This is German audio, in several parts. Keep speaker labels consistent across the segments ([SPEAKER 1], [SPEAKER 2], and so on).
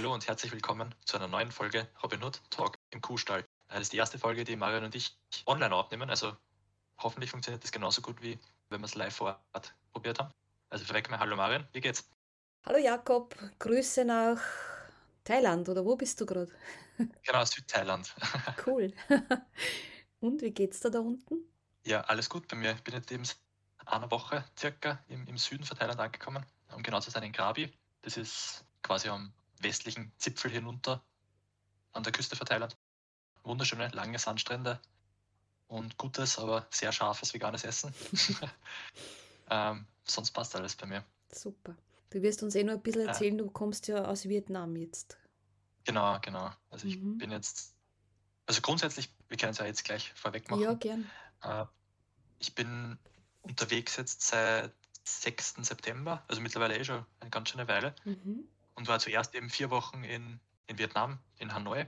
[SPEAKER 1] Hallo und herzlich willkommen zu einer neuen Folge Robin Hood Talk im Kuhstall. Das ist die erste Folge, die Marion und ich online aufnehmen. Also hoffentlich funktioniert das genauso gut, wie wenn wir es live vor Ort probiert haben. Also vorweg mal Hallo Marion, wie geht's?
[SPEAKER 2] Hallo Jakob, Grüße nach Thailand oder wo bist du gerade?
[SPEAKER 1] Genau, Südthailand.
[SPEAKER 2] Cool. Und wie geht's da da unten?
[SPEAKER 1] Ja, alles gut bei mir. Ich bin jetzt eben einer Woche circa im, im Süden von Thailand angekommen, um genau zu sein in Krabi. Das ist quasi am westlichen Zipfel hinunter an der Küste Thailand. Wunderschöne, lange Sandstrände und gutes, aber sehr scharfes veganes Essen. ähm, sonst passt alles bei mir.
[SPEAKER 2] Super. Du wirst uns eh nur ein bisschen erzählen, du kommst ja aus Vietnam jetzt.
[SPEAKER 1] Genau, genau. Also ich
[SPEAKER 2] Mhm.
[SPEAKER 1] bin jetzt, also grundsätzlich, wir können es ja jetzt gleich vorweg machen.
[SPEAKER 2] Ja, gern.
[SPEAKER 1] Äh, ich bin unterwegs jetzt seit 6. September, also mittlerweile eh schon eine ganz schöne Weile
[SPEAKER 2] Mhm.
[SPEAKER 1] Und war zuerst eben vier Wochen in, in Vietnam, in Hanoi.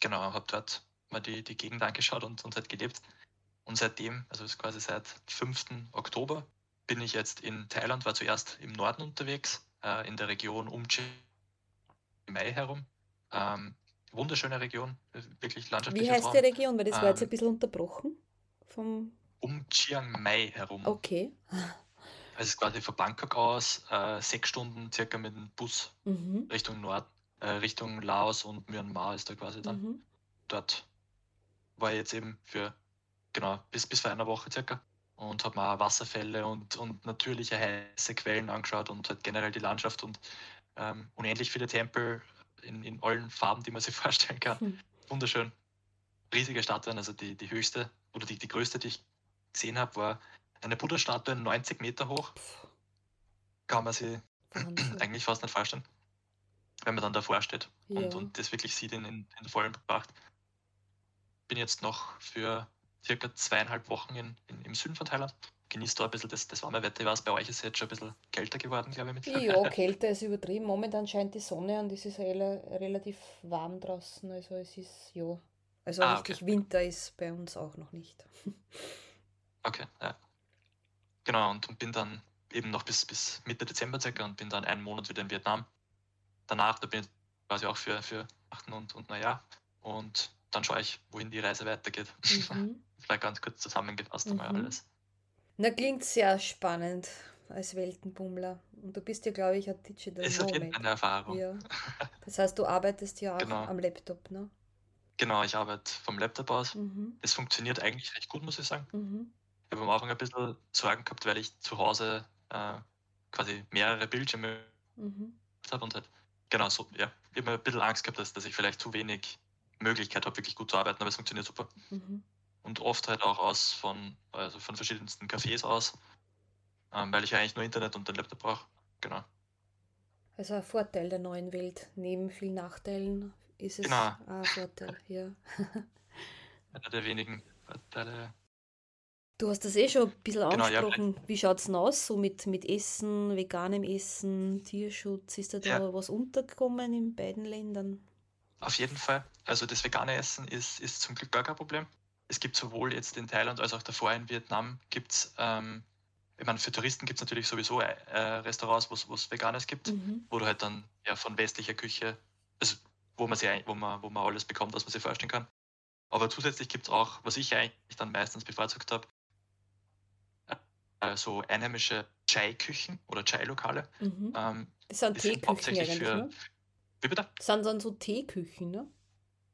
[SPEAKER 1] Genau, habe dort mal die, die Gegend angeschaut und, und halt gelebt. Und seitdem, also ist quasi seit 5. Oktober, bin ich jetzt in Thailand, war zuerst im Norden unterwegs, äh, in der Region um Chiang Mai herum. Ähm, wunderschöne Region, wirklich
[SPEAKER 2] Wie
[SPEAKER 1] landschaftlicher
[SPEAKER 2] heißt die
[SPEAKER 1] Traum.
[SPEAKER 2] Region? Weil das war jetzt ein
[SPEAKER 1] Ähm,
[SPEAKER 2] bisschen unterbrochen. Vom...
[SPEAKER 1] Um Chiang Mai herum.
[SPEAKER 2] Okay.
[SPEAKER 1] Also quasi von Bangkok aus äh, sechs Stunden circa mit dem Bus
[SPEAKER 2] Mhm.
[SPEAKER 1] Richtung Nord, äh, Richtung Laos und Myanmar ist da quasi dann.
[SPEAKER 2] Mhm.
[SPEAKER 1] Dort war ich jetzt eben für, genau, bis, bis vor einer Woche circa und habe mir auch Wasserfälle und, und natürliche heiße Quellen angeschaut und halt generell die Landschaft und ähm, unendlich viele Tempel in, in allen Farben, die man sich vorstellen kann.
[SPEAKER 2] Hm.
[SPEAKER 1] Wunderschön. Riesige Statuen, also die, die höchste oder die, die größte, die ich gesehen habe, war eine Buddha-Statue 90 Meter hoch. Kann man sich
[SPEAKER 2] Wahnsinn.
[SPEAKER 1] eigentlich fast nicht vorstellen, wenn man dann davor steht und,
[SPEAKER 2] Ja.
[SPEAKER 1] und das wirklich sieht in, in, in vollen Pracht. Bin jetzt noch für circa zweieinhalb Wochen in, in, im Süden von Thailand. Genießt da ein bisschen das, das warme Wetter. Ich weiß, bei euch ist es jetzt schon ein bisschen kälter geworden, glaube ich, mittlerweile.
[SPEAKER 2] Ja, Kälte ist übertrieben. Momentan scheint die Sonne und es ist rela relativ warm draußen. Also es ist, ja. Also
[SPEAKER 1] Ah,
[SPEAKER 2] richtig
[SPEAKER 1] okay.
[SPEAKER 2] Winter ist bei uns auch noch nicht.
[SPEAKER 1] Okay, ja. Genau, und, und bin dann eben noch bis, bis Mitte Dezember circa und bin dann einen Monat wieder in Vietnam. Danach, da bin ich quasi auch für, für Achten und, und Neujahr. Und dann schaue ich, wohin die Reise weitergeht.
[SPEAKER 2] Mhm.
[SPEAKER 1] Vielleicht ganz kurz zusammengefasst einmal
[SPEAKER 2] Mhm.
[SPEAKER 1] alles.
[SPEAKER 2] Na, klingt sehr spannend als Weltenbummler. Und du bist ja, glaube ich, ein Digital
[SPEAKER 1] Ist auf jeden Fall
[SPEAKER 2] Nomad.
[SPEAKER 1] eine Erfahrung.
[SPEAKER 2] Ja. Das heißt, du arbeitest ja auch
[SPEAKER 1] Genau.
[SPEAKER 2] am Laptop, ne?
[SPEAKER 1] Genau, ich arbeite vom Laptop aus.
[SPEAKER 2] Mhm.
[SPEAKER 1] Es funktioniert eigentlich recht gut, muss ich sagen.
[SPEAKER 2] Mhm.
[SPEAKER 1] Ich habe am Anfang ein bisschen Sorgen gehabt, weil ich zu Hause äh, quasi mehrere Bildschirme
[SPEAKER 2] Mhm.
[SPEAKER 1] habe und halt, genau so, ja, ich habe ein bisschen Angst gehabt, dass, dass ich vielleicht zu wenig Möglichkeit habe, wirklich gut zu arbeiten, aber es funktioniert super.
[SPEAKER 2] Mhm.
[SPEAKER 1] Und oft halt auch aus von, also von verschiedensten Cafés aus, ähm, weil ich ja eigentlich nur Internet und den Laptop brauche. Genau.
[SPEAKER 2] Also ein Vorteil der neuen Welt. Neben vielen Nachteilen ist es
[SPEAKER 1] Genau.
[SPEAKER 2] ein Vorteil, ja.
[SPEAKER 1] Einer der wenigen Vorteile.
[SPEAKER 2] Du hast das eh schon ein bisschen
[SPEAKER 1] Genau, ja,
[SPEAKER 2] angesprochen. Wie schaut es denn aus, so mit, mit Essen, veganem Essen, Tierschutz? Ist da, da
[SPEAKER 1] Ja.
[SPEAKER 2] was untergekommen in beiden Ländern?
[SPEAKER 1] Auf jeden Fall. Also das vegane Essen ist, ist zum Glück gar kein Problem. Es gibt sowohl jetzt in Thailand als auch davor in Vietnam gibt's, ähm, ich meine, für Touristen gibt es natürlich sowieso äh, Restaurants, wo es Veganes gibt,
[SPEAKER 2] Mhm.
[SPEAKER 1] wo du halt dann ja von westlicher Küche, also wo man, sie, wo man, wo man alles bekommt, was man sich vorstellen kann. Aber zusätzlich gibt es auch, was ich eigentlich dann meistens bevorzugt habe, so einheimische Chai-Küchen oder Chai-Lokale.
[SPEAKER 2] Mhm.
[SPEAKER 1] Ähm,
[SPEAKER 2] Das sind Teeküchen
[SPEAKER 1] hauptsächlich
[SPEAKER 2] eigentlich,
[SPEAKER 1] für.
[SPEAKER 2] ne?
[SPEAKER 1] Wie bitte?
[SPEAKER 2] Das sind dann so Teeküchen, ne?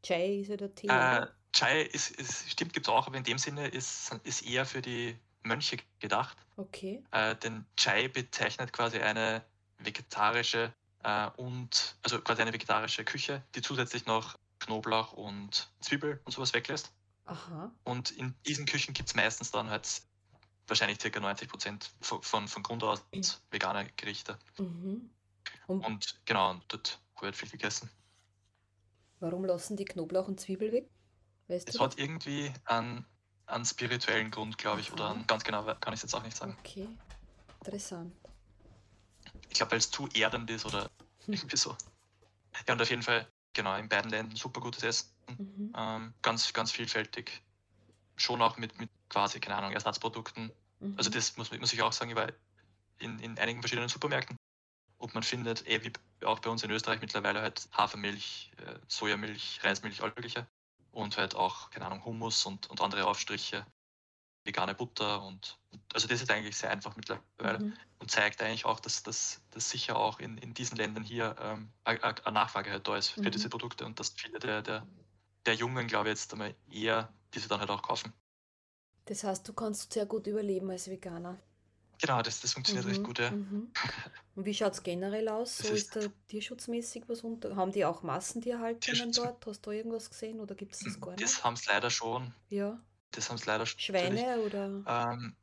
[SPEAKER 2] Chai ist ja der Tee,
[SPEAKER 1] Äh? Chai ist, ist, stimmt, gibt es auch, aber in dem Sinne ist, ist eher für die Mönche gedacht.
[SPEAKER 2] Okay.
[SPEAKER 1] Äh, denn Chai bezeichnet quasi eine vegetarische äh, und also quasi eine vegetarische Küche, die zusätzlich noch Knoblauch und Zwiebel und sowas weglässt.
[SPEAKER 2] Aha.
[SPEAKER 1] Und in diesen Küchen gibt es meistens dann halt wahrscheinlich ca. 90 Prozent von, von, von Grund aus vegane Gerichte.
[SPEAKER 2] Mhm. Und
[SPEAKER 1] Und genau, und dort wird viel gegessen.
[SPEAKER 2] warum lassen die Knoblauch und Zwiebel weg? Weißt
[SPEAKER 1] Es
[SPEAKER 2] du
[SPEAKER 1] hat irgendwie einen, einen spirituellen Grund, glaube ich, oder
[SPEAKER 2] Aha.
[SPEAKER 1] einen, ganz genau kann ich es jetzt auch nicht sagen.
[SPEAKER 2] Okay. Interessant.
[SPEAKER 1] Ich glaube, weil es zu erdend ist oder
[SPEAKER 2] Hm.
[SPEAKER 1] irgendwie so. Ja, und auf jeden Fall, genau, in beiden Ländern super gutes Essen.
[SPEAKER 2] Mhm.
[SPEAKER 1] Ähm, ganz, ganz vielfältig. Schon auch mit, mit quasi, keine Ahnung, Ersatzprodukten.
[SPEAKER 2] Mhm.
[SPEAKER 1] Also das muss, muss ich auch sagen, war in, in einigen verschiedenen Supermärkten Und man findet, eh wie auch bei uns in Österreich mittlerweile halt Hafermilch, äh, Sojamilch, Reismilch, all mögliche. Und halt auch, keine Ahnung, Hummus und, und andere Aufstriche, vegane Butter und also das ist eigentlich sehr einfach mittlerweile mhm. und zeigt eigentlich auch, dass das sicher auch in, in diesen Ländern hier ähm, eine Nachfrage halt da ist für mhm. diese Produkte und dass viele der, der, der Jungen, glaube ich, jetzt einmal eher diese dann halt auch kaufen.
[SPEAKER 2] Das heißt, du kannst sehr gut überleben als Veganer.
[SPEAKER 1] Genau, das, das funktioniert mhm, recht gut, ja. Mhm.
[SPEAKER 2] Und wie schaut es generell aus? so ist, ist da tierschutzmäßig was unter? Haben die auch Massentierhaltungen dort? Hast du irgendwas gesehen oder gibt es das gar
[SPEAKER 1] nicht? Das haben es leider schon.
[SPEAKER 2] Ja.
[SPEAKER 1] Das haben es leider
[SPEAKER 2] schon. Schweine oder?
[SPEAKER 1] Ähm,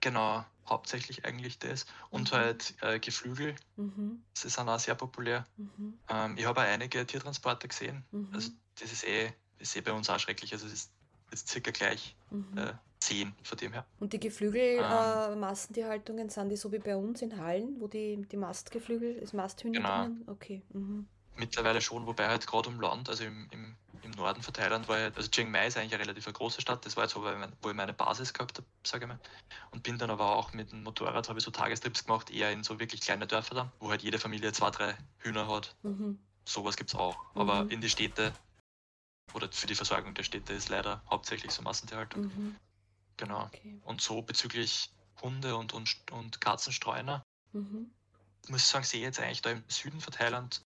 [SPEAKER 1] genau, hauptsächlich eigentlich das. Und mhm. halt äh, Geflügel. Mhm. Das ist auch sehr populär. Mhm. Ähm, ich habe auch einige Tiertransporter gesehen. Also mhm. das ist eh, ist eh bei uns auch schrecklich. Also es ist jetzt circa gleich. Mhm. Äh, 10 von dem her.
[SPEAKER 2] Und die Geflügelmassentierhaltungen, ähm, äh, sind die so wie bei uns in Hallen, wo die, die Mastgeflügel, das Masthühner
[SPEAKER 1] genau. drinnen? Okay. Mhm. Mittlerweile schon, wobei halt gerade im Land, also im, im, im Norden von Thailand, war halt, also Chiang Mai ist eigentlich eine relativ große Stadt, das war jetzt so, wo ich meine Basis gehabt habe, sage ich mal. Und bin dann aber auch mit dem Motorrad, habe ich so Tagestrips gemacht, eher in so wirklich kleine Dörfer dann, wo halt jede Familie zwei, drei Hühner hat. Mhm. Sowas gibt es auch. Aber mhm. in die Städte oder für die Versorgung der Städte ist leider hauptsächlich so Massentierhaltung. Mhm. Genau. Okay. Und so bezüglich Hunde und, und, und Katzenstreuner, mhm. muss ich sagen, sehe ich jetzt eigentlich da im Süden von Thailand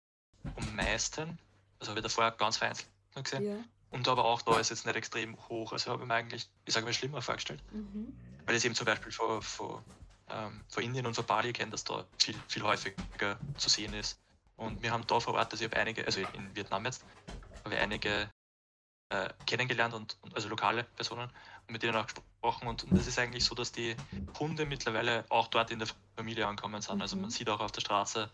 [SPEAKER 1] am meisten. Also habe ich da vorher ganz vereinzelt nur gesehen. Ja. Und aber auch da ist jetzt nicht extrem hoch. Also habe ich mir eigentlich, ich sage mal, schlimmer vorgestellt. Mhm. Weil ich eben zum Beispiel von, von, ähm, von Indien und von Bali kenne, dass da viel, viel häufiger zu sehen ist. Und wir haben da vor Ort, also ich habe einige, also in Vietnam jetzt, habe ich einige äh, kennengelernt und, und, also lokale Personen und mit denen auch gesprochen. Und, und das ist eigentlich so, dass die Hunde mittlerweile auch dort in der Familie ankommen sind. Mhm. Also man mhm. sieht auch auf der Straße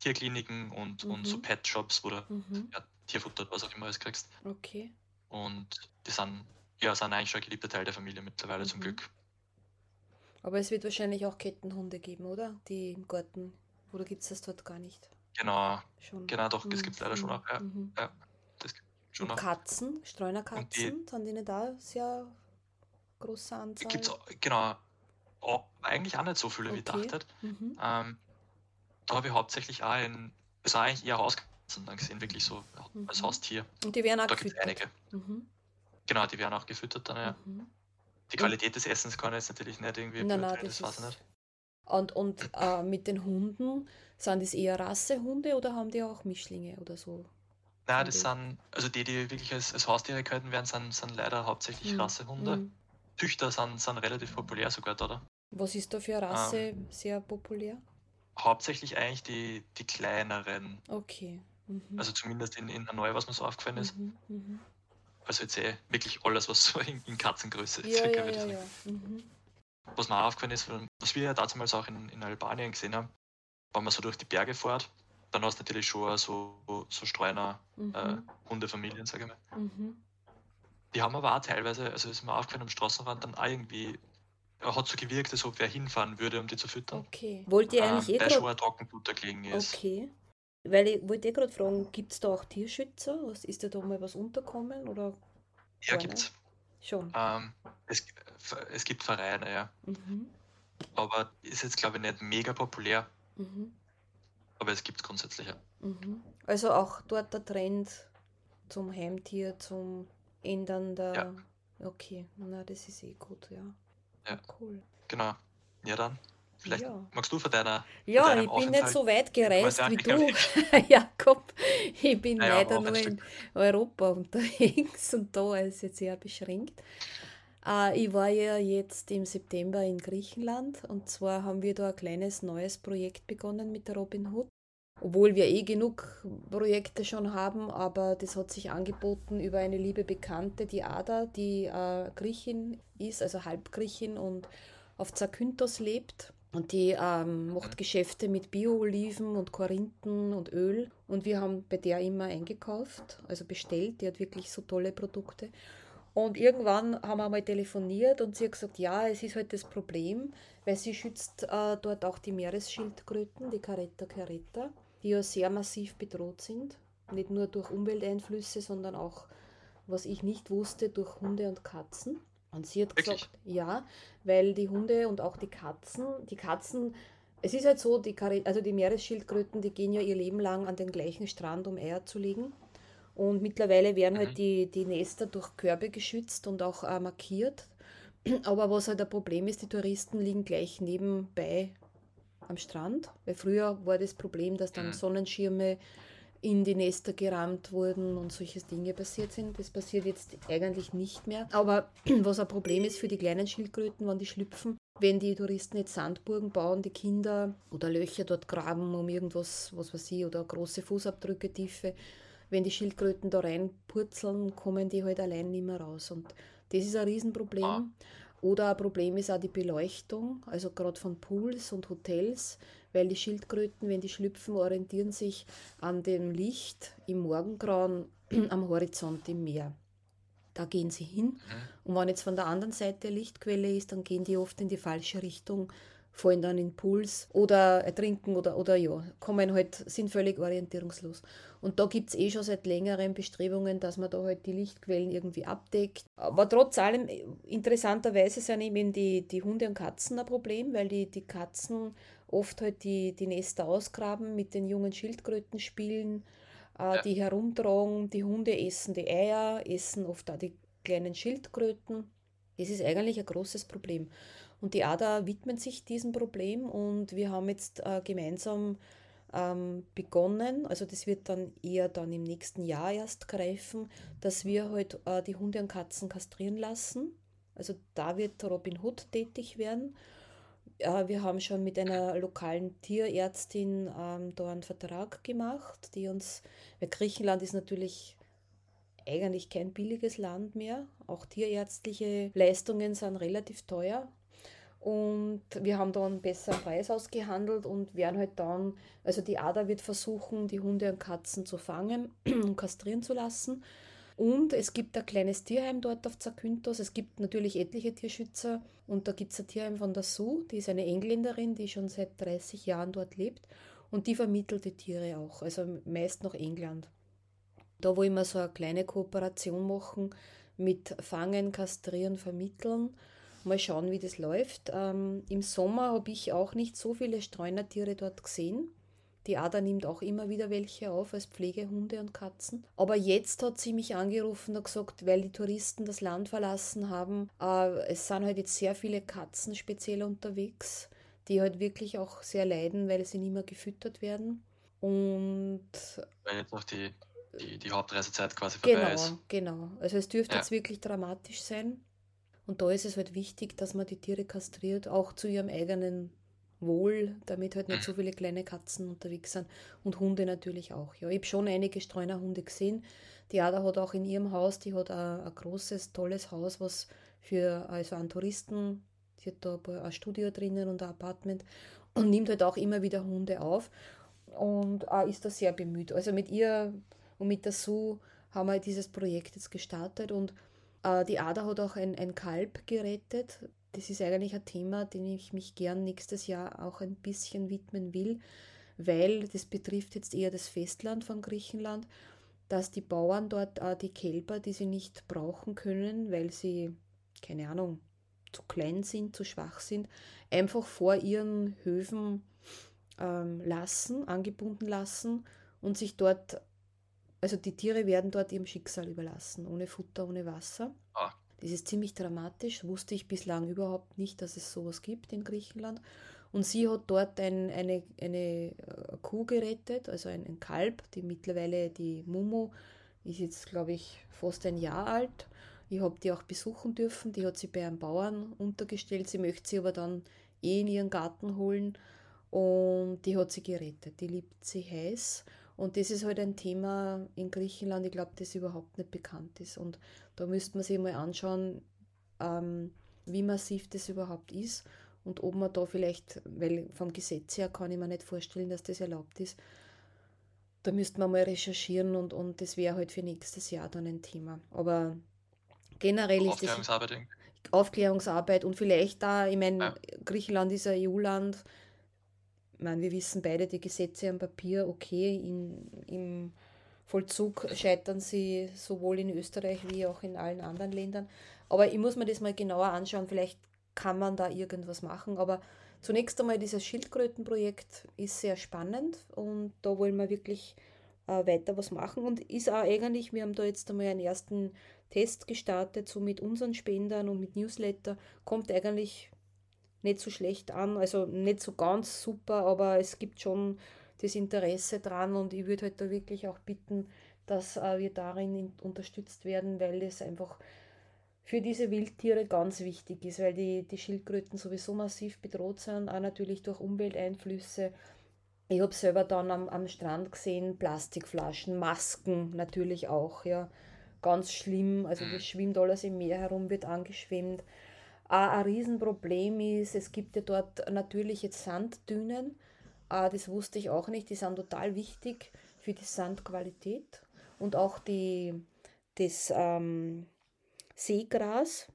[SPEAKER 1] Tierkliniken und, mhm. und so mhm. Pet-Shops, wo du mhm. ja, Tierfutter, was auch immer du kriegst.
[SPEAKER 2] Okay.
[SPEAKER 1] Und die sind, ja, sind eigentlich schon ein geliebter Teil der Familie mittlerweile zum Glück.
[SPEAKER 2] Aber es wird wahrscheinlich auch Kettenhunde geben, oder? Die im Garten. Oder gibt es das dort gar nicht?
[SPEAKER 1] Genau. Schon. Genau, doch, es gibt es leider schon auch. Ja. ja
[SPEAKER 2] das Schon und Katzen, Streunerkatzen, sind die nicht da sehr große Anzahl?
[SPEAKER 1] Gibt's, genau, auch, eigentlich auch nicht so viele, okay. wie ich dachte. Mhm. Ähm, da habe ich hauptsächlich auch in, also eigentlich eher Hauskatzen dann gesehen, wirklich so mhm. als Haustier.
[SPEAKER 2] Und die werden auch
[SPEAKER 1] da gefüttert? einige. Mhm. Genau, die werden auch gefüttert dann, ja. Mhm. Die Qualität des Essens kann ich jetzt natürlich nicht irgendwie
[SPEAKER 2] nein, nein, das, das weiß ich nicht. Und, und äh, mit den Hunden, sind das eher Rassehunde oder haben die auch Mischlinge oder so?
[SPEAKER 1] Nein, das sind, also die, die wirklich als, als Haustiere gehalten werden, sind, sind leider hauptsächlich mhm. Rassehunde. Mhm. Züchter sind, sind relativ populär sogar. Oder?
[SPEAKER 2] Was ist da für eine Rasse ähm, sehr populär?
[SPEAKER 1] Hauptsächlich eigentlich die, die kleineren.
[SPEAKER 2] Okay.
[SPEAKER 1] Mhm. Also zumindest in, in Hanoi, was mir so aufgefallen ist. Mhm. Mhm. Also jetzt eh wirklich alles, was so in, in Katzengröße
[SPEAKER 2] ja, circa ja, ja, ja. Mhm.
[SPEAKER 1] Was mir auch aufgefallen ist, was wir ja damals auch in, in Albanien gesehen haben, wenn man so durch die Berge fährt dann hast du natürlich schon so, so Streuner, mhm. äh, Hundefamilien, sage ich mal. Mhm. Die haben aber auch teilweise, also ist mir aufgefallen am Straßenrand, dann auch irgendwie, er hat so gewirkt, als ob wer hinfahren würde, um die zu füttern.
[SPEAKER 2] Okay. Wollt ihr eigentlich ähm, eh
[SPEAKER 1] schon ein Trockenfutter gelegen ist.
[SPEAKER 2] Okay. Weil ich wollte eh gerade fragen, gibt es da auch Tierschützer? Was, ist da mal was unterkommen? Oder
[SPEAKER 1] ja, gibt es.
[SPEAKER 2] Schon.
[SPEAKER 1] Ähm, es, es gibt Vereine, ja. Mhm. Aber ist jetzt, glaube ich, nicht mega populär. Mhm. Aber es gibt es grundsätzlich ja.
[SPEAKER 2] Mhm. Also auch dort der Trend zum Heimtier, zum Ändern der. Ja. Okay, na, das ist eh gut, ja.
[SPEAKER 1] Ja. Cool. Genau. Ja, dann. Vielleicht ja. magst du von deiner.
[SPEAKER 2] Ja,
[SPEAKER 1] von
[SPEAKER 2] ich bin Aufenthalt nicht so weit gereist wie du, Jakob. Ich bin naja, leider nur in Europa unterwegs und da ist jetzt sehr beschränkt. Uh, ich war ja jetzt im September in Griechenland und zwar haben wir da ein kleines neues Projekt begonnen mit der Robin Hood obwohl wir eh genug Projekte schon haben, aber das hat sich angeboten über eine liebe Bekannte, die Ada, die äh, Griechin ist, also Halbgriechin und auf Zakynthos lebt. Und die ähm, macht Geschäfte mit Bio-Oliven und Korinthen und Öl. Und wir haben bei der immer eingekauft, also bestellt. Die hat wirklich so tolle Produkte. Und irgendwann haben wir mal telefoniert und sie hat gesagt, ja, es ist halt das Problem, weil sie schützt äh, dort auch die Meeresschildkröten, die Caretta caretta die ja sehr massiv bedroht sind. Nicht nur durch Umwelteinflüsse, sondern auch, was ich nicht wusste, durch Hunde und Katzen. Und sie hat Wirklich? gesagt, ja, weil die Hunde und auch die Katzen, die Katzen es ist halt so, die, also die Meeresschildkröten, die gehen ja ihr Leben lang an den gleichen Strand, um Eier zu legen. Und mittlerweile werden halt mhm. halt die, die Nester durch Körbe geschützt und auch äh, markiert. Aber was halt ein Problem ist, die Touristen liegen gleich nebenbei am Strand. Weil früher war das Problem, dass dann mhm. Sonnenschirme in die Nester gerammt wurden und solche Dinge passiert sind. Das passiert jetzt eigentlich nicht mehr. Aber was ein Problem ist für die kleinen Schildkröten, wenn die schlüpfen, wenn die Touristen jetzt Sandburgen bauen, die Kinder oder Löcher dort graben, um irgendwas, was weiß ich, oder große Fußabdrücke, tiefe, wenn die Schildkröten da reinpurzeln, kommen die halt allein nicht mehr raus. Und das ist ein Riesenproblem. Ah. Oder ein Problem ist auch die Beleuchtung, also gerade von Pools und Hotels, weil die Schildkröten, wenn die schlüpfen, orientieren sich an dem Licht im Morgengrauen am Horizont im Meer. Da gehen sie hin. Mhm. Und wenn jetzt von der anderen Seite Lichtquelle ist, dann gehen die oft in die falsche Richtung, fallen dann in Pools oder ertrinken oder, oder ja, kommen halt, sind völlig orientierungslos. Und da gibt es eh schon seit längerem Bestrebungen, dass man da halt die Lichtquellen irgendwie abdeckt. Aber trotz allem, interessanterweise sind eben die, die Hunde und Katzen ein Problem, weil die, die Katzen oft halt die, die Nester ausgraben, mit den jungen Schildkröten spielen, äh, ja. die herumtragen. Die Hunde essen die Eier, essen oft auch die kleinen Schildkröten. Das ist eigentlich ein großes Problem. Und die ADA widmet sich diesem Problem und wir haben jetzt äh, gemeinsam ähm, begonnen, also das wird dann eher dann im nächsten Jahr erst greifen, dass wir halt äh, die Hunde und Katzen kastrieren lassen. Also da wird Robin Hood tätig werden äh, wir haben schon mit einer lokalen Tierärztin ähm, da einen Vertrag gemacht, die uns, weil Griechenland ist natürlich eigentlich kein billiges Land mehr. Auch tierärztliche Leistungen sind relativ teuer. Und wir haben da einen besseren Preis ausgehandelt und werden halt dann, also die ADA wird versuchen, die Hunde und Katzen zu fangen und kastrieren zu lassen. Und es gibt ein kleines Tierheim dort auf Zakynthos. Es gibt natürlich etliche Tierschützer. Und da gibt es ein Tierheim von der Sue, die ist eine Engländerin, die schon seit 30 Jahren dort lebt. Und die vermittelt die Tiere auch, also meist nach England. Da wollen wir so eine kleine Kooperation machen mit Fangen, Kastrieren, Vermitteln. Mal schauen, wie das läuft. Ähm, Im Sommer habe ich auch nicht so viele Streunertiere dort gesehen. Die Ada nimmt auch immer wieder welche auf als Pflegehunde und Katzen. Aber jetzt hat sie mich angerufen und gesagt, weil die Touristen das Land verlassen haben, äh, es sind halt jetzt sehr viele Katzen speziell unterwegs, die halt wirklich auch sehr leiden, weil sie nicht mehr gefüttert werden. Und.
[SPEAKER 1] Weil jetzt noch die, die, die Hauptreisezeit quasi vorbei
[SPEAKER 2] genau,
[SPEAKER 1] ist.
[SPEAKER 2] Genau, also es dürfte ja. jetzt wirklich dramatisch sein. Und da ist es halt wichtig, dass man die Tiere kastriert, auch zu ihrem eigenen wohl, damit halt nicht so viele kleine Katzen unterwegs sind und Hunde natürlich auch. Ja, ich habe schon einige Streunerhunde gesehen. Die Ada hat auch in ihrem Haus, die hat ein, ein großes, tolles Haus, was für also an Touristen, sie hat da ein Studio drinnen und ein Apartment und nimmt halt auch immer wieder Hunde auf und äh, ist da sehr bemüht. Also mit ihr und mit der Sue haben wir dieses Projekt jetzt gestartet und die Ada hat auch ein, ein Kalb gerettet. Das ist eigentlich ein Thema, dem ich mich gern nächstes Jahr auch ein bisschen widmen will, weil das betrifft jetzt eher das Festland von Griechenland, dass die Bauern dort äh, die Kälber, die sie nicht brauchen können, weil sie, keine Ahnung, zu klein sind, zu schwach sind, einfach vor ihren Höfen ähm, lassen, angebunden lassen und sich dort, also die Tiere werden dort ihrem Schicksal überlassen, ohne Futter, ohne Wasser. Ah. Das ist ziemlich dramatisch, wusste ich bislang überhaupt nicht, dass es sowas gibt in Griechenland. Und sie hat dort ein, eine, eine äh, Kuh gerettet, also ein, ein Kalb, die mittlerweile, die Mumu, ist jetzt, glaube ich, fast ein Jahr alt. Ich habe die auch besuchen dürfen. Die hat sie bei einem Bauern untergestellt. Sie möchte sie aber dann eh in ihren Garten holen. Und die hat sie gerettet. Die liebt sie heiß. Und das ist halt ein Thema in Griechenland, ich glaube, das überhaupt nicht bekannt ist. Und da müsste man sich mal anschauen, ähm, wie massiv das überhaupt ist und ob man da vielleicht, weil vom Gesetz her kann ich mir nicht vorstellen, dass das erlaubt ist, da müsste man mal recherchieren und, und das wäre halt für nächstes Jahr dann ein Thema. Aber generell ist das. Aufklärungsarbeit und vielleicht da, ich meine, ja. Griechenland ist ein EU-Land, meine, wir wissen beide, die Gesetze am Papier, okay, in, im Vollzug scheitern sie sowohl in Österreich wie auch in allen anderen Ländern. Aber ich muss mir das mal genauer anschauen, vielleicht kann man da irgendwas machen. Aber zunächst einmal dieses Schildkrötenprojekt ist sehr spannend und da wollen wir wirklich äh, weiter was machen und ist auch eigentlich, wir haben da jetzt einmal einen ersten Test gestartet, so mit unseren Spendern und mit Newsletter, kommt eigentlich nicht so schlecht an, also nicht so ganz super, aber es gibt schon das Interesse dran und ich würde halt da wirklich auch bitten, dass äh, wir darin unterstützt werden, weil es einfach für diese Wildtiere ganz wichtig ist, weil die, die Schildkröten sowieso massiv bedroht sind, auch natürlich durch Umwelteinflüsse. Ich habe selber dann am, am Strand gesehen, Plastikflaschen, Masken natürlich auch, ja. Ganz schlimm, also das schwimmt alles im Meer herum, wird angeschwemmt. Ein Riesenproblem ist, es gibt ja dort natürlich jetzt Sanddünen, das wusste ich auch nicht, die sind total wichtig für die Sandqualität und auch die, das ähm, Seegras,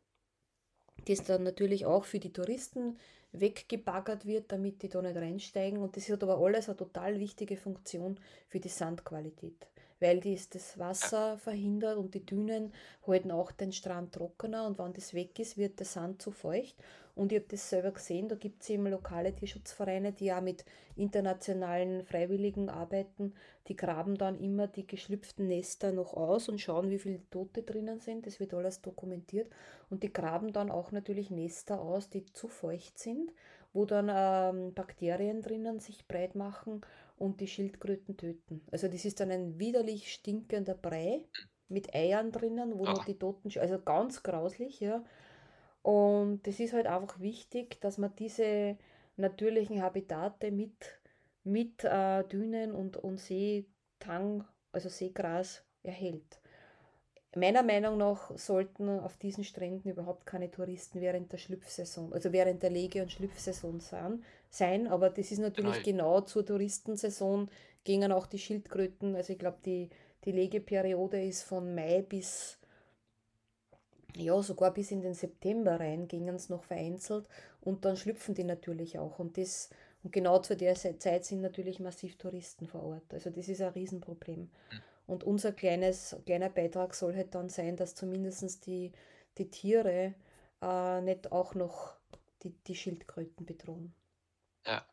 [SPEAKER 2] das dann natürlich auch für die Touristen weggebaggert wird, damit die da nicht reinsteigen. Und das hat aber alles eine total wichtige Funktion für die Sandqualität, weil dies das Wasser verhindert und die Dünen halten auch den Strand trockener und wenn das weg ist, wird der Sand zu feucht und ich habe das selber gesehen, da gibt es eben lokale Tierschutzvereine, die ja mit internationalen Freiwilligen arbeiten. Die graben dann immer die geschlüpften Nester noch aus und schauen, wie viele Tote drinnen sind. Das wird alles dokumentiert. Und die graben dann auch natürlich Nester aus, die zu feucht sind, wo dann ähm, Bakterien drinnen sich breit machen und die Schildkröten töten. Also das ist dann ein widerlich stinkender Brei mit Eiern drinnen, wo Ach. noch die Toten, also ganz grauslich, ja. Und es ist halt einfach wichtig, dass man diese natürlichen Habitate mit, mit äh, Dünen und, und Seetang, also Seegras, erhält. Meiner Meinung nach sollten auf diesen Stränden überhaupt keine Touristen während der Schlüpfsaison, also während der Lege- und Schlüpfsaison sein, sein. Aber das ist natürlich genau, genau zur Touristensaison gingen auch die Schildkröten. Also ich glaube, die, die Legeperiode ist von Mai bis ja, sogar bis in den September rein gingen es noch vereinzelt und dann schlüpfen die natürlich auch. Und, das, und genau zu der Zeit sind natürlich massiv Touristen vor Ort. Also das ist ein Riesenproblem. Mhm. Und unser kleines, kleiner Beitrag soll halt dann sein, dass zumindest die, die Tiere äh, nicht auch noch die, die Schildkröten bedrohen.
[SPEAKER 1] Ja,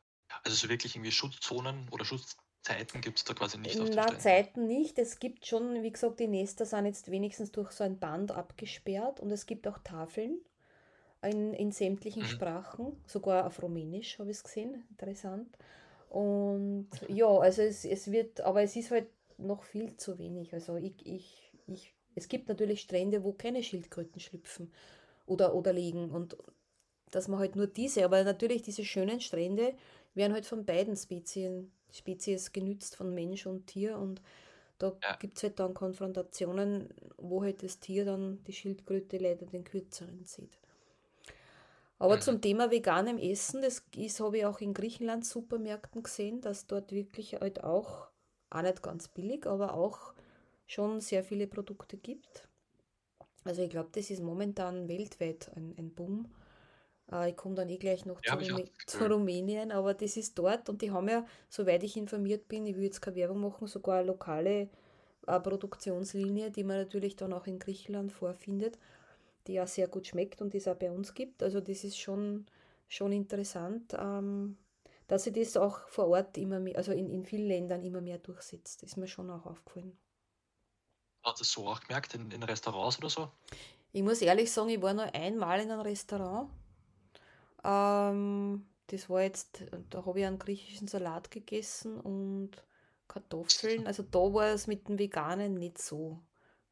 [SPEAKER 1] also so wirklich irgendwie Schutzzonen oder Schutz, Zeiten gibt es da quasi nicht
[SPEAKER 2] auf Na, Zeiten nicht. Es gibt schon, wie gesagt, die Nester sind jetzt wenigstens durch so ein Band abgesperrt und es gibt auch Tafeln in, in sämtlichen mhm. Sprachen, sogar auf Rumänisch habe ich es gesehen, interessant. Und ja, also es, es wird, aber es ist halt noch viel zu wenig. Also ich, ich, ich, es gibt natürlich Strände, wo keine Schildkröten schlüpfen oder, oder liegen und dass man halt nur diese, aber natürlich diese schönen Strände werden halt von beiden Spezien Spezies genützt von Mensch und Tier und da ja. gibt es halt dann Konfrontationen, wo halt das Tier dann die Schildkröte leider den kürzeren sieht. Aber mhm. zum Thema veganem Essen, das habe ich auch in Griechenland Supermärkten gesehen, dass dort wirklich halt auch, auch nicht ganz billig, aber auch schon sehr viele Produkte gibt. Also ich glaube, das ist momentan weltweit ein, ein Boom. Äh, ich komme dann eh gleich noch ja, zu, zu, Rumänien, aber das ist dort und die haben ja, soweit ich informiert bin, ich will jetzt keine Werbung machen, sogar eine lokale äh, Produktionslinie, die man natürlich dann auch in Griechenland vorfindet, die ja sehr gut schmeckt und die es auch bei uns gibt. Also das ist schon, schon interessant, ähm, dass sich das auch vor Ort immer mehr, also in, in vielen Ländern immer mehr durchsetzt. Das ist mir schon auch aufgefallen.
[SPEAKER 1] Hat das so auch gemerkt in, in Restaurants oder so?
[SPEAKER 2] Ich muss ehrlich sagen, ich war nur einmal in einem Restaurant ähm, das war jetzt, da habe ich einen griechischen Salat gegessen und Kartoffeln. Also da war es mit dem Veganen nicht so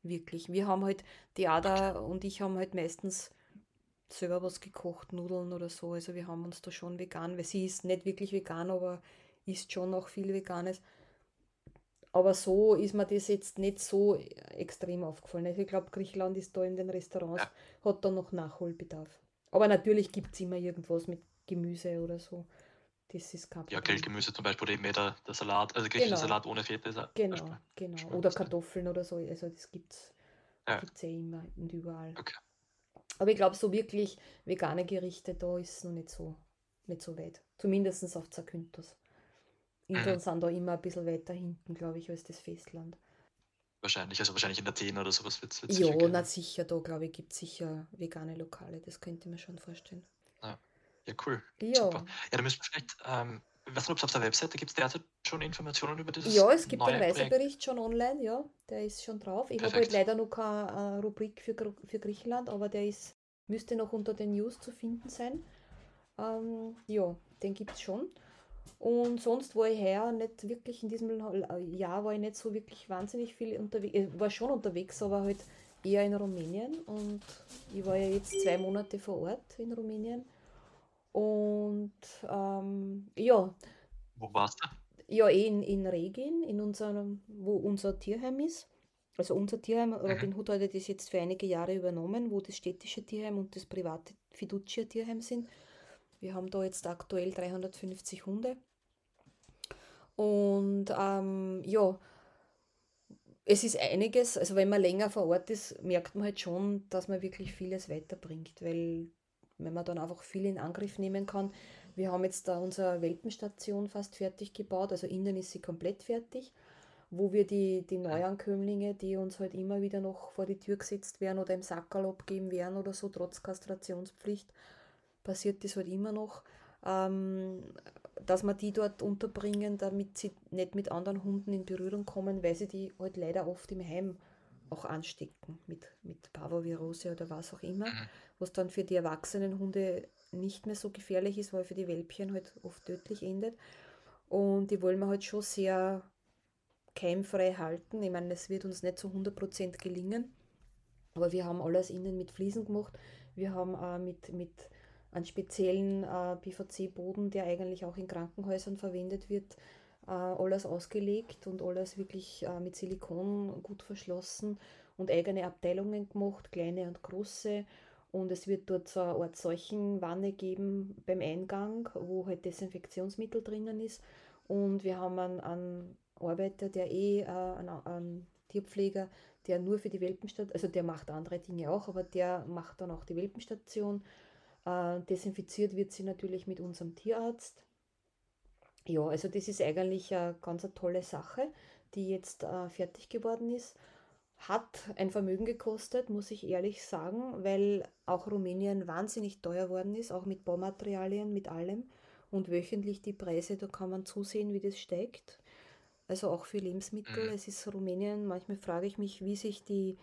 [SPEAKER 2] wirklich. Wir haben halt, die Ada und ich haben halt meistens selber was gekocht, Nudeln oder so. Also wir haben uns da schon vegan, weil sie ist nicht wirklich vegan, aber isst schon auch viel Veganes. Aber so ist mir das jetzt nicht so extrem aufgefallen. Also ich glaube, Griechenland ist da in den Restaurants, hat da noch Nachholbedarf. Aber natürlich gibt es immer irgendwas mit Gemüse oder so. Das ist
[SPEAKER 1] kein Ja, Grillgemüse zum Beispiel, eben der, der Salat, also griechischer genau. Salat ohne Fette. Ist
[SPEAKER 2] genau, Beispiel. genau. Oder Kartoffeln oder so. Also das gibt es ja. ja immer und überall. Okay. Aber ich glaube, so wirklich vegane Gerichte, da ist es noch nicht so, nicht so weit. Zumindest auf Zakynthos. Indien mhm. sind da immer ein bisschen weiter hinten, glaube ich, als das Festland.
[SPEAKER 1] Wahrscheinlich, also wahrscheinlich in Athen oder sowas wird
[SPEAKER 2] es Ja, na sicher, da glaube ich, gibt es sicher vegane Lokale, das könnte ich mir schon vorstellen.
[SPEAKER 1] Ja. Ja, cool.
[SPEAKER 2] Ja.
[SPEAKER 1] Super. Ja, da müssen wir vielleicht, ähm, ich weiß nicht, ob es auf der Webseite gibt es derzeit schon Informationen über das
[SPEAKER 2] Ja, es gibt einen. Reisebericht schon online, ja, der ist schon drauf. Ich habe halt leider noch keine äh, Rubrik für, für Griechenland, aber der ist, müsste noch unter den News zu finden sein. Ähm, ja, den gibt es schon. Und sonst war ich heuer nicht wirklich in diesem äh, Jahr war ich nicht so wirklich wahnsinnig viel unterwegs. Ich war schon unterwegs, aber halt eher in Rumänien. Und ich war ja jetzt zwei Monate vor Ort in Rumänien. Und ähm, ja,
[SPEAKER 1] Wo warst du?
[SPEAKER 2] ja, eh in, in Regin, in unserem, wo unser Tierheim ist. Also unser Tierheim, Robin Hood hat das jetzt für einige Jahre übernommen, wo das städtische Tierheim und das private Fiducia Tierheim sind. Wir haben da jetzt aktuell 350 Hunde. Und ähm, ja, es ist einiges, also wenn man länger vor Ort ist, merkt man halt schon, dass man wirklich vieles weiterbringt, weil wenn man dann einfach viel in Angriff nehmen kann. Wir haben jetzt da unsere Welpenstation fast fertig gebaut, also innen ist sie komplett fertig, wo wir die, die Neuankömmlinge, die uns halt immer wieder noch vor die Tür gesetzt werden oder im Sackerl abgeben werden oder so, trotz Kastrationspflicht, passiert das halt immer noch, ähm, dass wir die dort unterbringen, damit sie nicht mit anderen Hunden in Berührung kommen, weil sie die halt leider oft im Heim auch anstecken mit, mit Parvovirose oder was auch immer,
[SPEAKER 1] Mhm.
[SPEAKER 2] Was dann für die erwachsenen Hunde nicht mehr so gefährlich ist, weil für die Welpchen halt oft tödlich endet. Und die wollen wir halt schon sehr keimfrei halten. Ich meine, es wird uns nicht zu 100% gelingen, aber wir haben alles innen mit Fliesen gemacht. Wir haben äh, mit, mit einen speziellen äh, PVC-Boden, der eigentlich auch in Krankenhäusern verwendet wird, äh, alles ausgelegt und alles wirklich äh, mit Silikon gut verschlossen und eigene Abteilungen gemacht, kleine und große. Und es wird dort so eine Art Seuchenwanne geben beim Eingang, wo halt Desinfektionsmittel drinnen ist. Und wir haben einen, einen Arbeiter, der eh, äh, einen, einen Tierpfleger, der nur für die Welpenstation, also der macht andere Dinge auch, aber der macht dann auch die Welpenstation. Äh, desinfiziert wird sie natürlich mit unserem Tierarzt. Ja, also das ist eigentlich eine ganz eine tolle Sache, die jetzt äh, fertig geworden ist. Hat ein Vermögen gekostet, muss ich ehrlich sagen, weil auch Rumänien wahnsinnig teuer worden ist, auch mit Baumaterialien, mit allem. Und wöchentlich die Preise, da kann man zusehen, wie das steigt. Also auch für Lebensmittel.
[SPEAKER 1] Mhm.
[SPEAKER 2] Es ist Rumänien, manchmal frage ich mich, wie sich die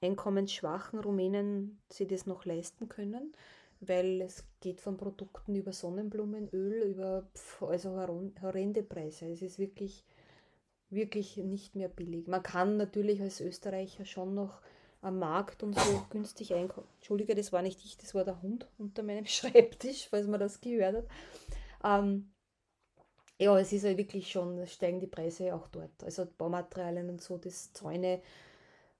[SPEAKER 2] einkommensschwachen Rumänen sie das noch leisten können, weil es geht von Produkten über Sonnenblumenöl, über pf, also horrende Preise. Es ist wirklich, wirklich nicht mehr billig. Man kann natürlich als Österreicher schon noch am Markt und so günstig einkaufen. Entschuldige, das war nicht ich, das war der Hund unter meinem Schreibtisch, falls man das gehört hat. Ähm, ja, es ist ja wirklich schon, steigen die Preise auch dort. Also Baumaterialien und so, das Zäune.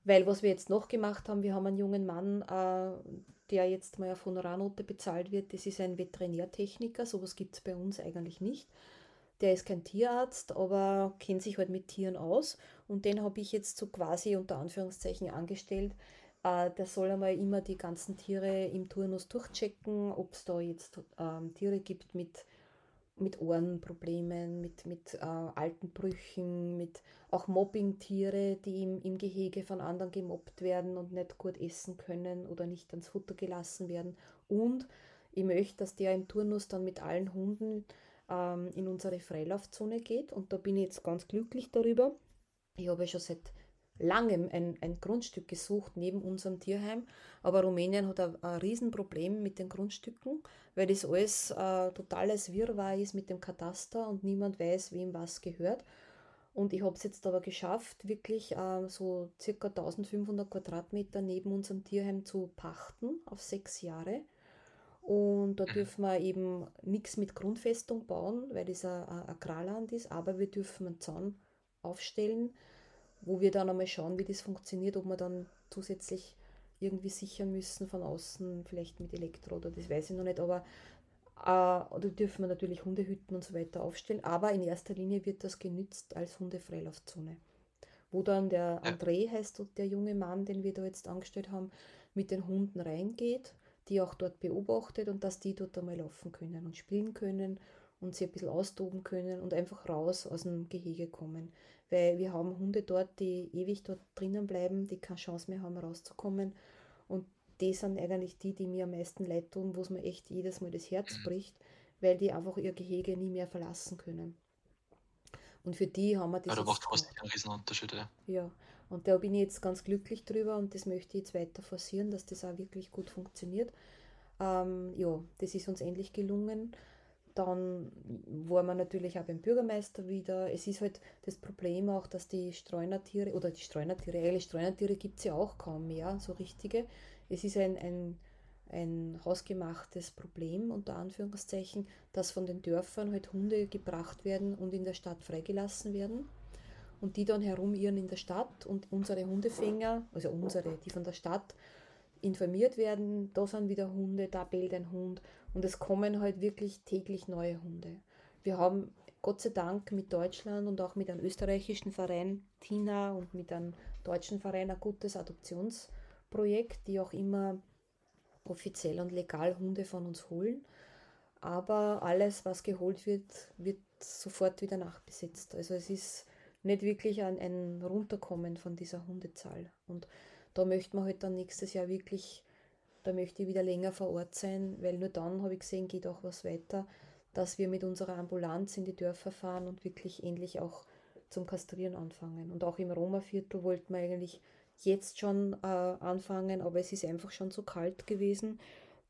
[SPEAKER 2] Weil was wir jetzt noch gemacht haben, wir haben einen jungen Mann, äh, der jetzt mal auf Honorarnote bezahlt wird. Das ist ein Veterinärtechniker, sowas gibt es bei uns eigentlich nicht. Der ist kein Tierarzt, aber kennt sich halt mit Tieren aus. Und den habe ich jetzt so quasi unter Anführungszeichen angestellt. Äh, der soll einmal immer die ganzen Tiere im Turnus durchchecken, ob es da jetzt ähm, Tiere gibt mit mit Ohrenproblemen, mit, mit äh, alten Brüchen, mit auch Mobbingtiere, die im, im Gehege von anderen gemobbt werden und nicht gut essen können oder nicht ans Futter gelassen werden. Und ich möchte, dass der im Turnus dann mit allen Hunden ähm, in unsere Freilaufzone geht. Und da bin ich jetzt ganz glücklich darüber. Ich habe schon seit langem ein, ein Grundstück gesucht neben unserem Tierheim, aber Rumänien hat ein, ein Riesenproblem mit den Grundstücken, weil das alles äh, totales Wirrwarr ist mit dem Kataster und niemand weiß, wem was gehört. Und ich habe es jetzt aber geschafft, wirklich äh, so circa 1500 Quadratmeter neben unserem Tierheim zu pachten auf sechs Jahre. Und da
[SPEAKER 1] Mhm.
[SPEAKER 2] dürfen wir eben nichts mit Grundfestung bauen, weil das ein, ein Agrarland ist, aber wir dürfen einen Zaun aufstellen, wo wir dann einmal schauen, wie das funktioniert, ob wir dann zusätzlich irgendwie sichern müssen von außen, vielleicht mit Elektro oder das weiß ich noch nicht, aber äh, da dürfen wir natürlich Hundehütten und so weiter aufstellen, aber in erster Linie wird das genützt als Hundefreilaufzone. Wo dann der. André heißt, der junge Mann, den wir da jetzt angestellt haben, mit den Hunden reingeht, die auch dort beobachtet und dass die dort einmal laufen können und spielen können und sie ein bisschen austoben können und einfach raus aus dem Gehege kommen. Weil wir haben Hunde dort, die ewig dort drinnen bleiben, die keine Chance mehr haben, rauszukommen. Und die sind eigentlich die, die mir am meisten leid tun, wo es mir echt jedes Mal das Herz mhm. bricht, weil die einfach ihr Gehege nie mehr verlassen können. Und für die haben wir
[SPEAKER 1] das. Ja, da macht trotzdem einen riesen Unterschied, ja.
[SPEAKER 2] Ja, und da bin ich jetzt ganz glücklich drüber und das möchte ich jetzt weiter forcieren, dass das auch wirklich gut funktioniert. Ähm, ja, das ist uns endlich gelungen. Dann waren wir natürlich auch beim Bürgermeister wieder. Es ist halt das Problem auch, dass die Streunertiere, oder die Streunertiere, eigentlich Streunertiere gibt es ja auch kaum mehr, so richtige. Es ist ein, ein, ein hausgemachtes Problem, unter Anführungszeichen, dass von den Dörfern halt Hunde gebracht werden und in der Stadt freigelassen werden. Und die dann herumirren in der Stadt und unsere Hundefänger, also unsere, die von der Stadt informiert werden, da sind wieder Hunde, da bellt ein Hund und es kommen halt wirklich täglich neue Hunde. Wir haben Gott sei Dank mit Deutschland und auch mit einem österreichischen Verein Tina und mit einem deutschen Verein ein gutes Adoptionsprojekt, die auch immer offiziell und legal Hunde von uns holen. Aber alles, was geholt wird, wird sofort wieder nachbesetzt. Also es ist nicht wirklich ein, ein Runterkommen von dieser Hundezahl. Und da möchte man halt dann nächstes Jahr wirklich da möchte ich wieder länger vor Ort sein, weil nur dann habe ich gesehen, geht auch was weiter, dass wir mit unserer Ambulanz in die Dörfer fahren und wirklich endlich auch zum Kastrieren anfangen. Und auch im Roma-Viertel wollten wir eigentlich jetzt schon äh, anfangen, aber es ist einfach schon so kalt gewesen,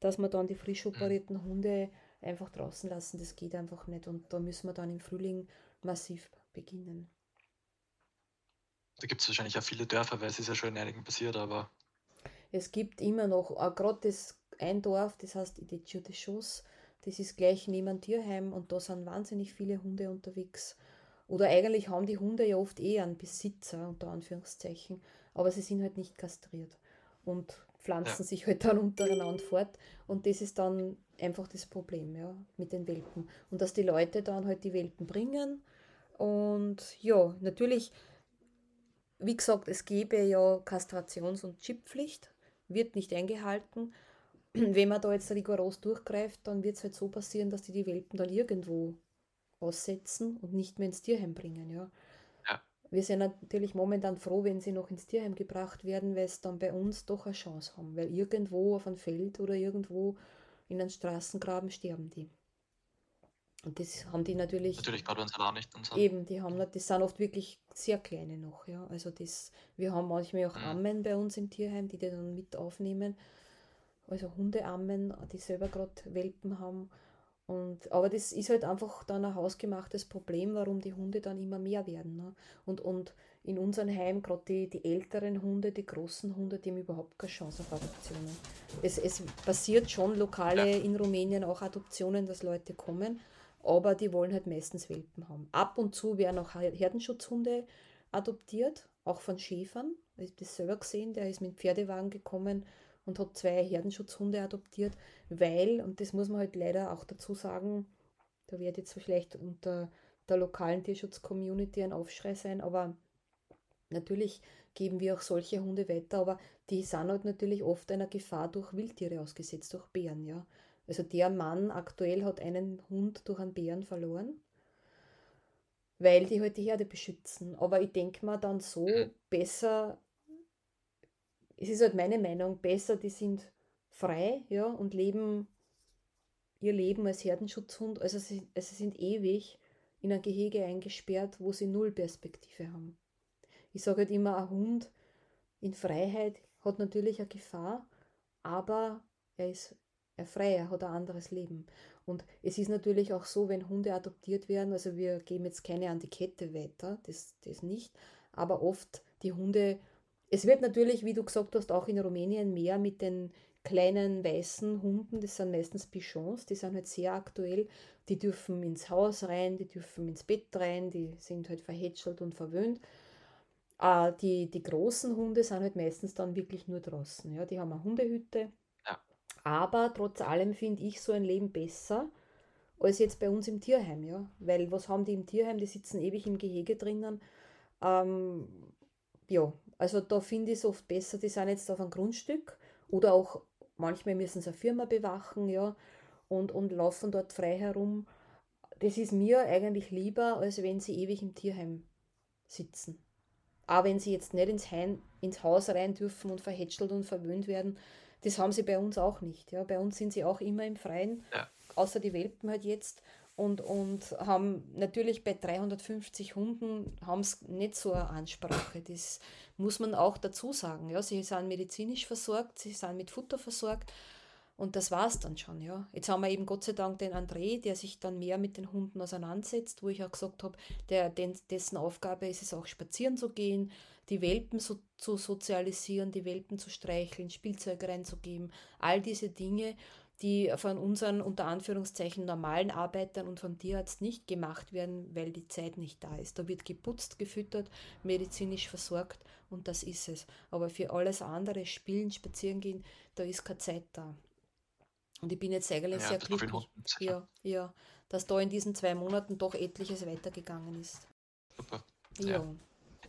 [SPEAKER 2] dass wir dann die frisch operierten Hunde einfach draußen lassen. Das geht einfach nicht und da müssen wir dann im Frühling massiv beginnen.
[SPEAKER 1] Da gibt es wahrscheinlich auch viele Dörfer, weil es ist ja schon in einigen passiert, aber
[SPEAKER 2] es gibt immer noch, gerade das ein Dorf, das heißt Idetio de Chos, das ist gleich neben Tierheim und da sind wahnsinnig viele Hunde unterwegs. Oder eigentlich haben die Hunde ja oft eh einen Besitzer, unter Anführungszeichen, aber sie sind halt nicht kastriert und pflanzen ja. sich halt dann untereinander fort. Und das ist dann einfach das Problem, ja, mit den Welpen. Und dass die Leute dann halt die Welpen bringen. Und ja, natürlich, wie gesagt, es gäbe ja Kastrations- und Chipppflicht wird nicht eingehalten. Wenn man da jetzt rigoros durchgreift, dann wird es halt so passieren, dass die die Welpen dann irgendwo aussetzen und nicht mehr ins Tierheim bringen. Ja. ja. Wir sind natürlich momentan froh, wenn sie noch ins Tierheim gebracht werden, weil es dann bei uns doch eine Chance haben, weil irgendwo auf einem Feld oder irgendwo in einem Straßengraben sterben die. Und das haben die natürlich.
[SPEAKER 1] Natürlich, gerade wenn sie da nicht
[SPEAKER 2] und so. Eben, die haben, das sind oft wirklich sehr kleine noch, ja. Also das, wir haben manchmal auch mhm. Ammen bei uns im Tierheim, die die dann mit aufnehmen. Also Hundeammen, die selber gerade Welpen haben. Und, aber das ist halt einfach dann ein hausgemachtes Problem, warum die Hunde dann immer mehr werden. Ne? Und, und in unserem Heim, gerade die, die älteren Hunde, die großen Hunde, die haben überhaupt keine Chance auf Adoptionen. Es, es passiert schon lokale ja. in Rumänien auch Adoptionen, dass Leute kommen, aber die wollen halt meistens Welpen haben. Ab und zu werden auch Herdenschutzhunde adoptiert, auch von Schäfern. Ich habe das selber gesehen, der ist mit Pferdewagen gekommen und hat zwei Herdenschutzhunde adoptiert, weil, und das muss man halt leider auch dazu sagen, da wird jetzt vielleicht unter der lokalen Tierschutz-Community ein Aufschrei sein, aber natürlich geben wir auch solche Hunde weiter, aber die sind halt natürlich oft einer Gefahr durch Wildtiere ausgesetzt, durch Bären, ja. Also der Mann aktuell hat einen Hund durch einen Bären verloren, weil die halt die Herde beschützen. Aber ich denke mir dann so, mhm. besser, es ist halt meine Meinung, besser, die sind frei ja, und leben ihr Leben als Herdenschutzhund, also sie, also sie sind ewig in ein Gehege eingesperrt, wo sie null Perspektive haben. Ich sage halt immer, ein Hund in Freiheit hat natürlich eine Gefahr, aber er ist er frei, er hat ein anderes Leben. Und es ist natürlich auch so, wenn Hunde adoptiert werden, also wir geben jetzt keine an die Kette weiter, das, das nicht, aber oft die Hunde, es wird natürlich, wie du gesagt hast, auch in Rumänien mehr mit den kleinen weißen Hunden, das sind meistens Bichons, die sind halt sehr aktuell, die dürfen ins Haus rein, die dürfen ins Bett rein, die sind halt verhätschelt und verwöhnt. Äh, die, die großen Hunde sind halt meistens dann wirklich nur draußen. Ja? Die haben eine Hundehütte, aber trotz allem finde ich so ein Leben besser als jetzt bei uns im Tierheim, ja. Weil was haben die im Tierheim? Die sitzen ewig im Gehege drinnen. Ähm, ja, also da finde ich es oft besser, die sind jetzt auf einem Grundstück oder auch manchmal müssen sie eine Firma bewachen, ja, und, und laufen dort frei herum. Das ist mir eigentlich lieber, als wenn sie ewig im Tierheim sitzen. Aber wenn sie jetzt nicht ins Heim, ins Haus rein dürfen und verhätschelt und verwöhnt werden. Das haben sie bei uns auch nicht. Ja. Bei uns sind sie auch immer im Freien, ja. außer die Welpen halt jetzt. Und, und haben natürlich bei 350 Hunden haben es nicht so eine Ansprache. Das muss man auch dazu sagen. Ja. Sie sind medizinisch versorgt, sie sind mit Futter versorgt und das war es dann schon, ja. Jetzt haben wir eben Gott sei Dank den André, der sich dann mehr mit den Hunden auseinandersetzt, wo ich auch gesagt habe, der, dessen Aufgabe ist es auch spazieren zu gehen, die Welpen so, zu sozialisieren, die Welpen zu streicheln, Spielzeug reinzugeben, all diese Dinge, die von unseren unter Anführungszeichen normalen Arbeitern und vom Tierarzt nicht gemacht werden, weil die Zeit nicht da ist. Da wird geputzt, gefüttert, medizinisch versorgt und das ist es. Aber für alles andere, Spielen, Spazieren gehen, da ist keine Zeit da. Und ich bin jetzt eigentlich ja, sehr glücklich, ja, ja, dass da in diesen zwei Monaten doch etliches weitergegangen ist.
[SPEAKER 1] Super. Ja. ja.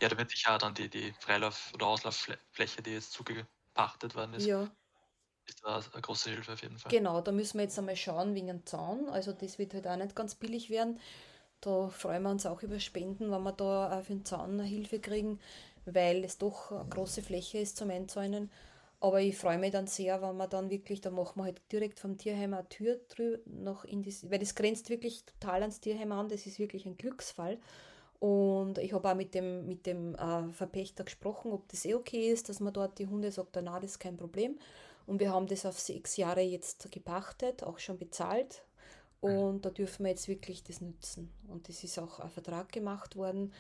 [SPEAKER 1] Ja da wird sich ja dann die, die Freilauf- oder Auslauffläche, die jetzt zugepachtet worden ist, ja. ist da eine große Hilfe auf jeden Fall.
[SPEAKER 2] Genau, da müssen wir jetzt einmal schauen wegen dem Zaun. Also das wird halt auch nicht ganz billig werden. Da freuen wir uns auch über Spenden, wenn wir da auch für den Zaun Hilfe kriegen, weil es doch eine große Fläche ist zum Einzäunen. Aber ich freue mich dann sehr, wenn man dann wirklich, da machen wir halt direkt vom Tierheim eine Tür drüber, noch in das, weil das grenzt wirklich total ans Tierheim an, das ist wirklich ein Glücksfall. Und ich habe auch mit dem, mit dem äh, Verpächter gesprochen, ob das eh okay ist, dass man dort die Hunde sagt, na, das ist kein Problem. Und wir haben das auf sechs Jahre jetzt gepachtet, auch schon bezahlt. Und da dürfen wir jetzt wirklich das nützen. Und das ist auch ein Vertrag gemacht worden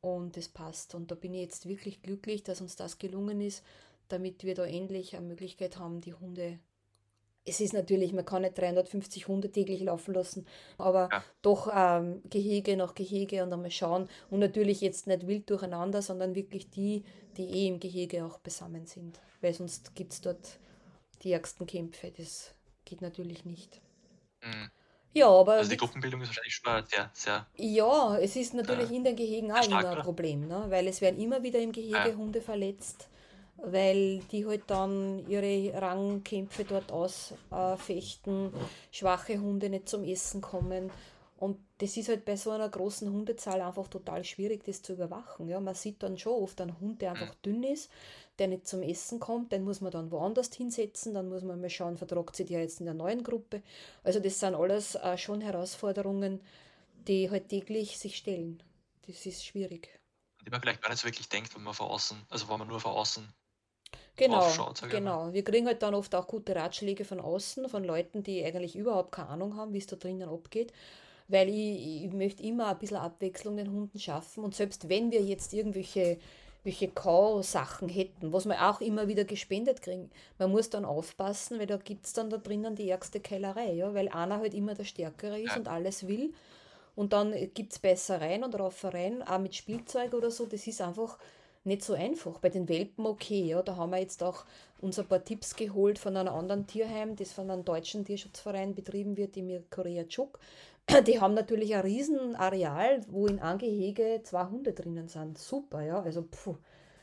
[SPEAKER 2] und das passt. Und da bin ich jetzt wirklich glücklich, dass uns das gelungen ist, damit wir da endlich eine Möglichkeit haben, die Hunde. Es ist natürlich, man kann nicht 350 Hunde täglich laufen lassen, aber ja. doch ähm, Gehege nach Gehege und einmal schauen. Und natürlich jetzt nicht wild durcheinander, sondern wirklich die, die eh im Gehege auch beisammen sind. Weil sonst gibt es dort die ärgsten Kämpfe. Das geht natürlich nicht. Mhm. Ja, aber.
[SPEAKER 1] Also die Gruppenbildung ist wahrscheinlich schon sehr, sehr.
[SPEAKER 2] Ja, es ist natürlich äh, in den Gehegen auch immer ein Problem, ne? weil es werden immer wieder im Gehege ja. Hunde verletzt weil die halt dann ihre Rangkämpfe dort ausfechten, schwache Hunde nicht zum Essen kommen. Und das ist halt bei so einer großen Hundezahl einfach total schwierig, das zu überwachen. Ja, man sieht dann schon oft einen Hund, der einfach dünn ist, der nicht zum Essen kommt, den muss man dann woanders hinsetzen, dann muss man mal schauen, vertragt sich der jetzt in der neuen Gruppe. Also das sind alles äh, schon Herausforderungen, die halt täglich sich stellen. Das ist schwierig.
[SPEAKER 1] Die man vielleicht gar nicht so wirklich denkt, wenn man von außen, also wenn man nur von außen
[SPEAKER 2] Genau, genau. Wir kriegen halt dann oft auch gute Ratschläge von außen, von Leuten, die eigentlich überhaupt keine Ahnung haben, wie es da drinnen abgeht. Weil ich, ich möchte immer ein bisschen Abwechslung den Hunden schaffen. Und selbst wenn wir jetzt irgendwelche welche Kau-Sachen hätten, was wir auch immer wieder gespendet kriegen. Man muss dann aufpassen, weil da gibt es dann da drinnen die ärgste Keilerei, ja? weil einer halt immer der Stärkere ist ja. und alles will. Und dann gibt es Beißereien und Raufereien, auch mit Spielzeug oder so. Das ist einfach, nicht so einfach. Bei den Welpen okay, ja, da haben wir jetzt auch uns ein paar Tipps geholt von einem anderen Tierheim, das von einem deutschen Tierschutzverein betrieben wird, die Korea Chuk. Die haben natürlich ein riesen Areal, wo in einem Gehege zwei Hunde drinnen sind. Super, ja, also pfuh,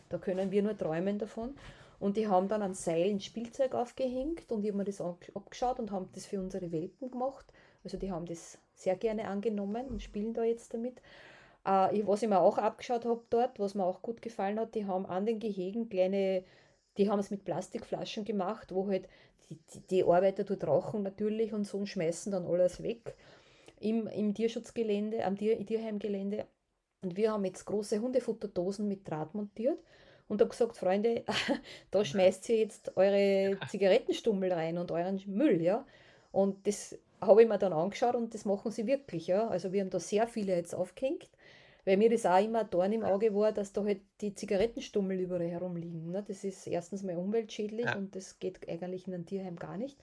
[SPEAKER 2] da können wir nur träumen davon. Und die haben dann an Seilen Spielzeug aufgehängt und ich habe mir das abgeschaut und haben das für unsere Welpen gemacht. Also die haben das sehr gerne angenommen und spielen da jetzt damit. Äh, was ich mir auch abgeschaut habe dort, was mir auch gut gefallen hat, die haben an den Gehegen kleine, die haben es mit Plastikflaschen gemacht, wo halt die, die, die Arbeiter dort rauchen natürlich und so und schmeißen dann alles weg im, im Tierschutzgelände, am Tier, Tierheimgelände. Und wir haben jetzt große Hundefutterdosen mit Draht montiert und habe gesagt, Freunde, da schmeißt ihr jetzt eure Zigarettenstummel rein und euren Müll, ja. Und das habe ich mir dann angeschaut und das machen sie wirklich, ja. Also wir haben da sehr viele jetzt aufgehängt weil mir das auch immer ein Dorn im Auge war, dass da halt die Zigarettenstummel überall herumliegen. Ne? Das ist erstens mal umweltschädlich ja. und das geht eigentlich in einem Tierheim gar nicht.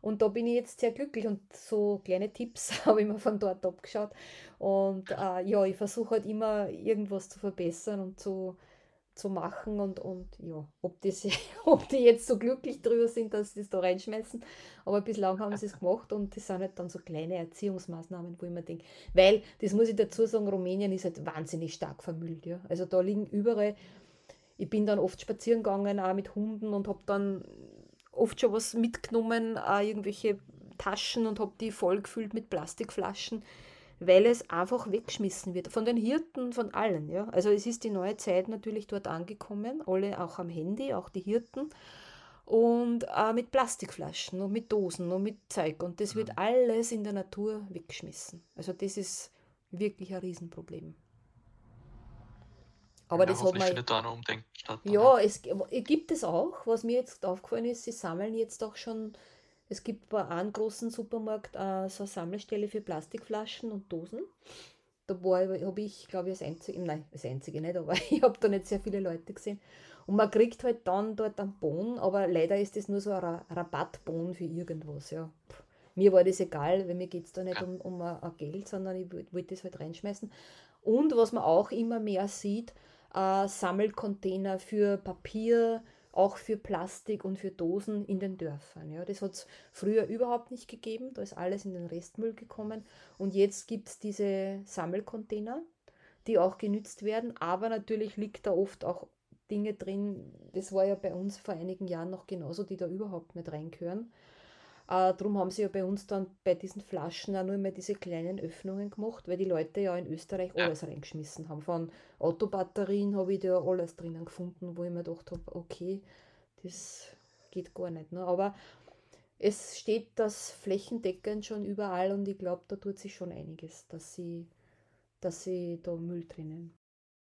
[SPEAKER 2] Und da bin ich jetzt sehr glücklich und so kleine Tipps habe ich mir von dort abgeschaut. Und äh, ja, ich versuche halt immer irgendwas zu verbessern und zu, zu machen und, und ja, ob, das, ob die jetzt so glücklich drüber sind, dass sie das da reinschmeißen. Aber bislang haben sie es gemacht und das sind halt dann so kleine Erziehungsmaßnahmen, wo ich mir denke, weil, das muss ich dazu sagen, Rumänien ist halt wahnsinnig stark vermüllt. Ja. Also da liegen überall, ich bin dann oft spazieren gegangen, auch mit Hunden und habe dann oft schon was mitgenommen, auch irgendwelche Taschen und habe die voll gefüllt mit Plastikflaschen weil es einfach weggeschmissen wird. Von den Hirten, von allen. Ja? Also es ist die neue Zeit natürlich dort angekommen, alle auch am Handy, auch die Hirten. Und äh, mit Plastikflaschen und mit Dosen und mit Zeug. Und das wird alles in der Natur weggeschmissen. Also das ist wirklich ein Riesenproblem.
[SPEAKER 1] Aber ja, das hat man. Da noch umdenken
[SPEAKER 2] statt, ja, es gibt es auch. Was mir jetzt aufgefallen ist, sie sammeln jetzt auch schon. Es gibt bei einem großen Supermarkt äh, so eine Sammelstelle für Plastikflaschen und Dosen. Da habe ich, glaube ich, das einzige, nein, das einzige nicht, aber ich habe da nicht sehr viele Leute gesehen. Und man kriegt halt dann dort einen Bon, aber leider ist das nur so ein Rabattbon für irgendwas. Ja. Mir war das egal, weil mir geht es da nicht um, um ein Geld, sondern ich wollte das halt reinschmeißen. Und was man auch immer mehr sieht, äh, Sammelcontainer für Papier, auch für Plastik und für Dosen in den Dörfern. Ja. Das hat es früher überhaupt nicht gegeben, da ist alles in den Restmüll gekommen. Und jetzt gibt es diese Sammelcontainer, die auch genützt werden, aber natürlich liegt da oft auch Dinge drin, das war ja bei uns vor einigen Jahren noch genauso, die da überhaupt nicht reingehören. Äh, darum haben sie ja bei uns dann bei diesen Flaschen auch nur mehr diese kleinen Öffnungen gemacht, weil die Leute ja in Österreich ja. alles reingeschmissen haben. Von Autobatterien habe ich da alles drinnen gefunden, wo ich mir gedacht habe, okay, das geht gar nicht. Ne? Aber es steht das flächendeckend schon überall und ich glaube, da tut sich schon einiges, dass sie, dass sie da Müll trennen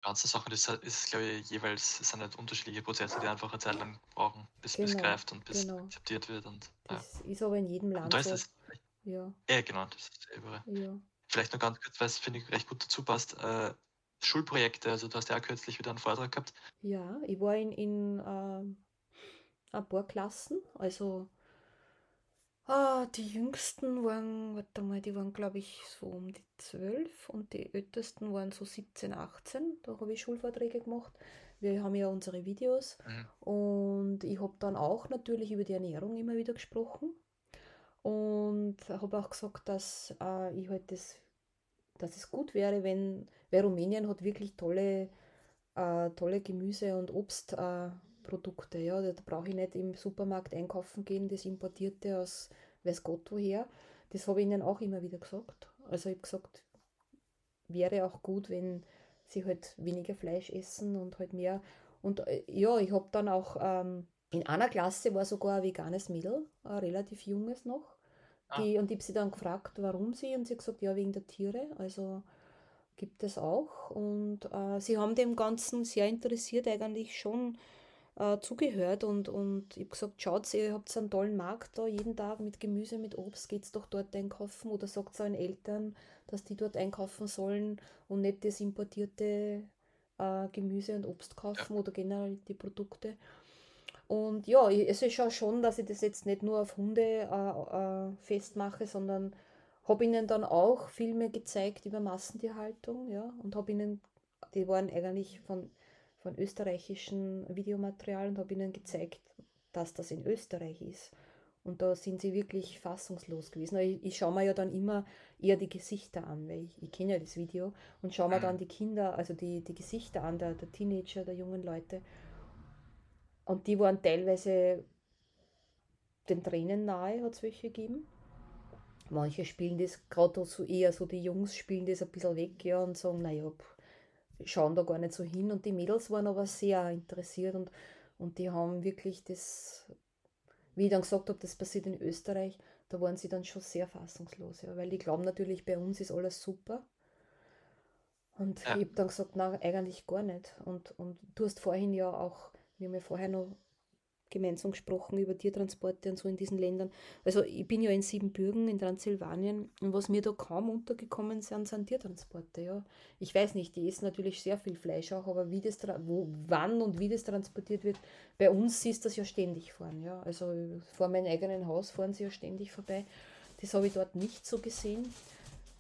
[SPEAKER 1] ganze Sachen, das ist, glaube ich, jeweils sind halt unterschiedliche Prozesse, die einfach eine Zeit lang brauchen, bis genau, es greift und bis genau. akzeptiert wird. Und,
[SPEAKER 2] ja. Das ist aber in jedem Land. Und da ist es.
[SPEAKER 1] Ja. ja, genau, das ist überall. Ja. Vielleicht noch ganz kurz, weil es finde ich recht gut dazu passt. Äh, Schulprojekte, also du hast ja auch kürzlich wieder einen Vortrag gehabt.
[SPEAKER 2] Ja, ich war in, in äh, ein paar Klassen, also Ah, die jüngsten waren, warte mal, die waren glaube ich so um die 12 und die ältesten waren so 17, 18. Da habe ich Schulvorträge gemacht. Wir haben ja unsere Videos mhm. und ich habe dann auch natürlich über die Ernährung immer wieder gesprochen und habe auch gesagt, dass äh, ich halt das, dass es gut wäre, wenn, weil Rumänien hat wirklich tolle, äh, tolle Gemüse- und Obstprodukte. Äh, Produkte. Ja, da brauche ich nicht im Supermarkt einkaufen gehen, das Importierte aus weiß Gott woher. Das habe ich ihnen auch immer wieder gesagt. Also ich habe gesagt, wäre auch gut, wenn sie halt weniger Fleisch essen und halt mehr. Und äh, ja, ich habe dann auch ähm, in einer Klasse war sogar ein veganes Mädel, ein relativ junges noch. Ah. Die, Und ich habe sie dann gefragt, warum sie, und sie hat gesagt, ja, wegen der Tiere. Also gibt es auch. Und äh, sie haben dem Ganzen sehr interessiert eigentlich schon äh, zugehört und, und ich habe gesagt, schaut, ihr habt einen tollen Markt da jeden Tag mit Gemüse, mit Obst, geht's doch dort einkaufen oder sagt es euren Eltern, dass die dort einkaufen sollen und nicht das importierte äh, Gemüse und Obst kaufen ja. oder generell die Produkte. Und ja, es ist ja schon, dass ich das jetzt nicht nur auf Hunde äh, äh, festmache, sondern habe ihnen dann auch Filme gezeigt über Massentierhaltung, ja, und habe ihnen, die waren eigentlich von von österreichischen Videomaterial und habe ihnen gezeigt, dass das in Österreich ist. Und da sind sie wirklich fassungslos gewesen. Ich, ich schaue mir ja dann immer eher die Gesichter an, weil ich, ich kenne ja das Video und schaue mir dann die Kinder, also die, die Gesichter an, der, der Teenager, der jungen Leute. Und die waren teilweise den Tränen nahe, hat es welche gegeben. Manche spielen das, gerade so eher so die Jungs spielen das ein bisschen weg, ja, und sagen, naja, schauen da gar nicht so hin. Und die Mädels waren aber sehr interessiert und, und die haben wirklich das, wie ich dann gesagt habe, das passiert in Österreich, da waren sie dann schon sehr fassungslos, ja, weil die glauben natürlich, bei uns ist alles super. Und ja. ich habe dann gesagt, nein, eigentlich gar nicht. Und, und du hast vorhin ja auch, wir haben ja vorher noch gemeinsam gesprochen über Tiertransporte und so in diesen Ländern. Also ich bin ja in Siebenbürgen in Transsilvanien und was mir da kaum untergekommen sind, sind Tiertransporte. Ja. Ich weiß nicht, die essen natürlich sehr viel Fleisch auch, aber wie das, wo, wann und wie das transportiert wird, bei uns ist das ja ständig fahren. Ja. Also vor meinem eigenen Haus fahren sie ja ständig vorbei. Das habe ich dort nicht so gesehen.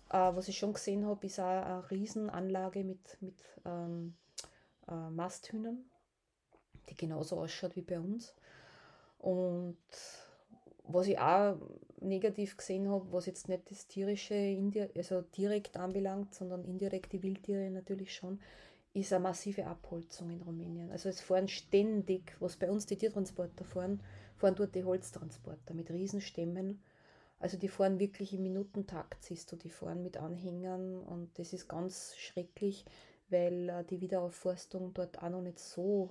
[SPEAKER 2] Äh, was ich schon gesehen habe, ist auch eine Riesenanlage mit, mit ähm, äh, Masthühnern, die genauso ausschaut wie bei uns. Und was ich auch negativ gesehen habe, was jetzt nicht das tierische, also direkt anbelangt, sondern indirekt die Wildtiere natürlich schon, ist eine massive Abholzung in Rumänien. Also es fahren ständig, was bei uns die Tiertransporter fahren, fahren dort die Holztransporter mit Riesenstämmen Also die fahren wirklich im Minutentakt, siehst du, die fahren mit Anhängern und das ist ganz schrecklich, weil äh, die Wiederaufforstung dort auch noch nicht so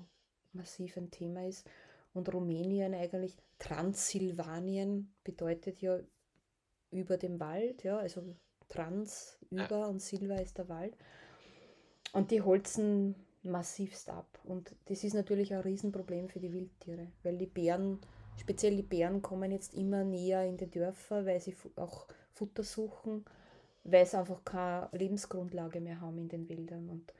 [SPEAKER 2] massiv ein Thema ist. Und Rumänien eigentlich, Transsilvanien bedeutet ja über dem Wald, ja, also Trans über ja. und Silva ist der Wald. Und die holzen massivst ab. Und das ist natürlich ein Riesenproblem für die Wildtiere, weil die Bären, speziell die Bären, kommen jetzt immer näher in die Dörfer, weil sie auch Futter suchen, weil sie einfach keine Lebensgrundlage mehr haben in den Wäldern. Und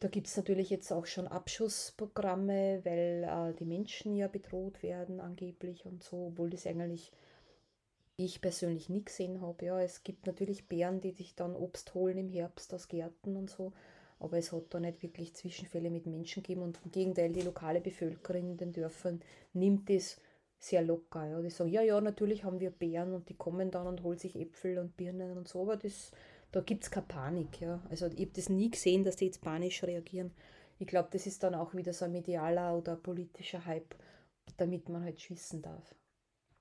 [SPEAKER 2] da gibt es natürlich jetzt auch schon Abschussprogramme, weil äh, die Menschen ja bedroht werden angeblich und so, obwohl das eigentlich ich persönlich nie gesehen habe. Ja, es gibt natürlich Bären, die sich dann Obst holen im Herbst aus Gärten und so, aber es hat da nicht wirklich Zwischenfälle mit Menschen gegeben und im Gegenteil, die lokale Bevölkerung in den Dörfern nimmt es sehr locker. Ja. Die sagen, ja, ja, natürlich haben wir Bären und die kommen dann und holen sich Äpfel und Birnen und so, aber das, da gibt es keine Panik. Ja. Also ich habe das nie gesehen, dass die jetzt panisch reagieren. Ich glaube, das ist dann auch wieder so ein medialer oder politischer Hype, damit man halt schießen darf.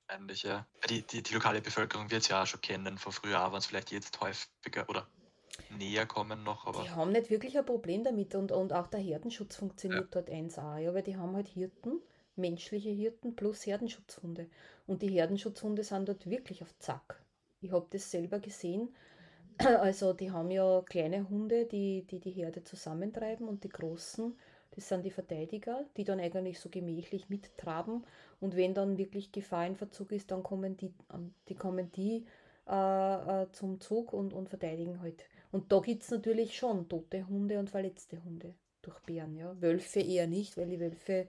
[SPEAKER 1] Eigentlich, ja. Die, die, die lokale Bevölkerung wird es ja auch schon kennen von früher, aber es vielleicht jetzt häufiger oder näher kommen noch. Aber
[SPEAKER 2] die haben nicht wirklich ein Problem damit und, und auch der Herdenschutz funktioniert ja. dort 1A, ja, weil die haben halt Hirten, menschliche Hirten plus Herdenschutzhunde. Und die Herdenschutzhunde sind dort wirklich auf Zack. Ich habe das selber gesehen. Also die haben ja kleine Hunde, die, die die Herde zusammentreiben und die großen das sind die Verteidiger, die dann eigentlich so gemächlich mittraben. Und wenn dann wirklich Gefahr in Verzug ist, dann kommen die, ähm, die, kommen die äh, äh, zum Zug und, und verteidigen halt. Und da gibt es natürlich schon tote Hunde und verletzte Hunde durch Bären. Ja. Wölfe eher nicht, weil die Wölfe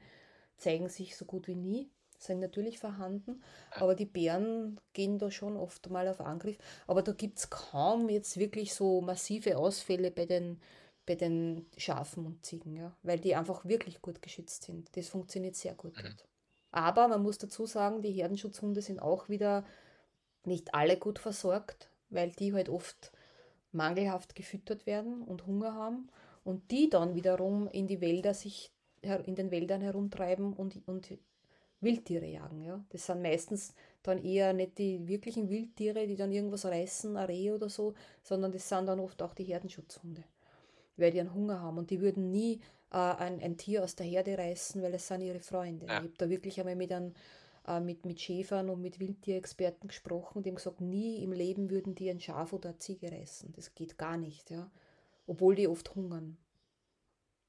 [SPEAKER 2] zeigen sich so gut wie nie, sind natürlich vorhanden, aber die Bären gehen da schon oft mal auf Angriff. Aber da gibt es kaum jetzt wirklich so massive Ausfälle bei den bei den Schafen und Ziegen, ja, weil die einfach wirklich gut geschützt sind. Das funktioniert sehr gut mhm. dort. Aber man muss dazu sagen, die Herdenschutzhunde sind auch wieder nicht alle gut versorgt, weil die halt oft mangelhaft gefüttert werden und Hunger haben und die dann wiederum in die Wälder sich in den Wäldern herumtreiben und, und Wildtiere jagen. Ja. Das sind meistens dann eher nicht die wirklichen Wildtiere, die dann irgendwas reißen, ein Reh oder so, sondern das sind dann oft auch die Herdenschutzhunde weil die einen Hunger haben und die würden nie äh, ein, ein Tier aus der Herde reißen, weil es sind ihre Freunde. Ja. Ich habe da wirklich einmal mit, einem, äh, mit, mit Schäfern und mit Wildtierexperten gesprochen, die haben gesagt, nie im Leben würden die ein Schaf oder eine Ziege reißen. Das geht gar nicht, ja. Obwohl die oft hungern.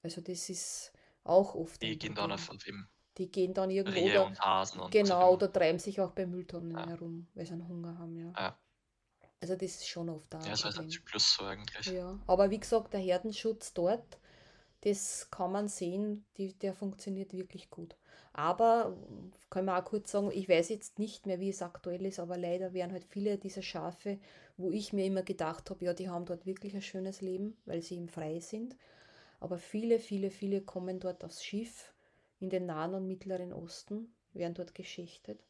[SPEAKER 2] Also das ist auch oft.
[SPEAKER 1] Die gehen dann auf, auf
[SPEAKER 2] eben die gehen dann irgendwo
[SPEAKER 1] Rehe oder, und Hasen und
[SPEAKER 2] genau oder treiben sich auch bei Mülltonnen ja. herum, weil sie einen Hunger haben, ja. ja. Also das ist schon oft da.
[SPEAKER 1] Ja, das ist ein Plus so eigentlich.
[SPEAKER 2] Ja, aber wie gesagt, der Herdenschutz dort, das kann man sehen, die, der funktioniert wirklich gut. Aber, kann man auch kurz sagen, ich weiß jetzt nicht mehr, wie es aktuell ist, aber leider werden halt viele dieser Schafe, wo ich mir immer gedacht habe, ja, die haben dort wirklich ein schönes Leben, weil sie eben frei sind. Aber viele, viele, viele kommen dort aufs Schiff in den Nahen und Mittleren Osten, werden dort geschichtet.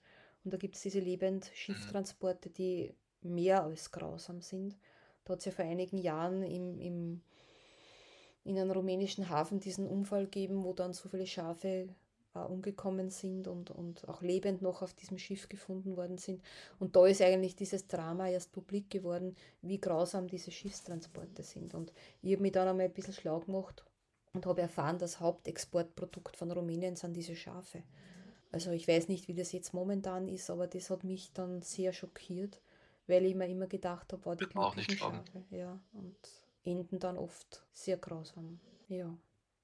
[SPEAKER 2] Und da gibt es diese Lebend-Schifftransporte, die mehr als grausam sind. Da hat es ja vor einigen Jahren im, im, in einem rumänischen Hafen diesen Unfall gegeben, wo dann so viele Schafe äh, umgekommen sind und, und auch lebend noch auf diesem Schiff gefunden worden sind. Und da ist eigentlich dieses Drama erst publik geworden, wie grausam diese Schiffstransporte sind. Und ich habe mich dann einmal ein bisschen schlau gemacht und habe erfahren, das Hauptexportprodukt von Rumänien sind diese Schafe. Also ich weiß nicht, wie das jetzt momentan ist, aber das hat mich dann sehr schockiert weil ich mir immer gedacht habe, war die glücklichen Schafe. Ja, und enden dann oft sehr grausam. Ja.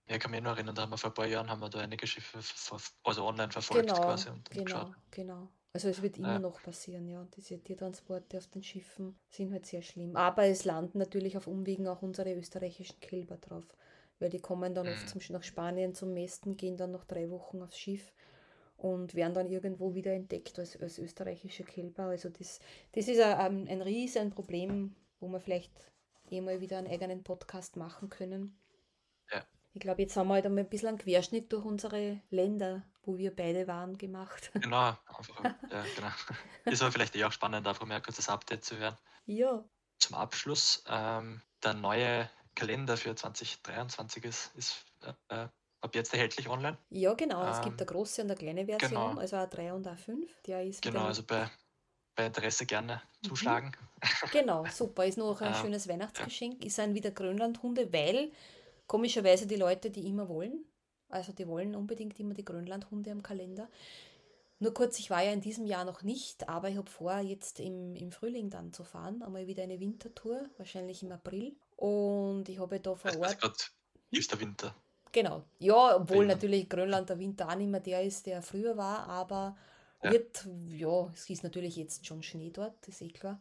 [SPEAKER 1] Ja, ich kann mich nur erinnern, da haben wir vor ein paar Jahren haben wir da einige Schiffe also online verfolgt
[SPEAKER 2] genau,
[SPEAKER 1] quasi
[SPEAKER 2] und, genau, geschaut. Genau. Also es wird immer ja. noch passieren, ja. Diese Tiertransporte auf den Schiffen sind halt sehr schlimm. Aber es landen natürlich auf Umwegen auch unsere österreichischen Kälber drauf. Weil die kommen dann mhm. oft zum, nach Spanien zum Mästen, gehen dann noch drei Wochen aufs Schiff und werden dann irgendwo wieder entdeckt als, als österreichische Kälber. Also das, das ist ein, ein riesen Problem, wo wir vielleicht eh mal wieder einen eigenen Podcast machen können. Ja. Ich glaube, jetzt haben wir halt einmal ein bisschen einen Querschnitt durch unsere Länder, wo wir beide waren, gemacht.
[SPEAKER 1] Genau, einfach, ja, genau. Ist aber vielleicht eh auch spannend, einfach mal ein kurzes Update zu hören.
[SPEAKER 2] Ja.
[SPEAKER 1] Zum Abschluss, ähm, der neue Kalender für 2023 ist, ist äh, ab jetzt erhältlich online.
[SPEAKER 2] Ja, genau. Es gibt ähm, eine große und eine kleine Version, genau. also A3 und A5.
[SPEAKER 1] Der ist genau, also bei, bei Interesse gerne mhm. zuschlagen.
[SPEAKER 2] Genau, super. Ist noch ein äh, schönes Weihnachtsgeschenk. Ja. Ist ein wieder Grönlandhunde, weil komischerweise die Leute, die immer wollen, also die wollen unbedingt immer die Grönlandhunde am Kalender. Nur kurz, ich war ja in diesem Jahr noch nicht, aber ich habe vor, jetzt im, im Frühling dann zu fahren. Einmal wieder eine Wintertour, wahrscheinlich im April. Und ich habe da vor
[SPEAKER 1] also Ort. Grad ist der Winter.
[SPEAKER 2] Genau. Ja, obwohl natürlich Grönland der Winter auch nicht mehr der ist, der früher war, aber ja. wird, ja, es ist natürlich jetzt schon Schnee dort, ist eh klar.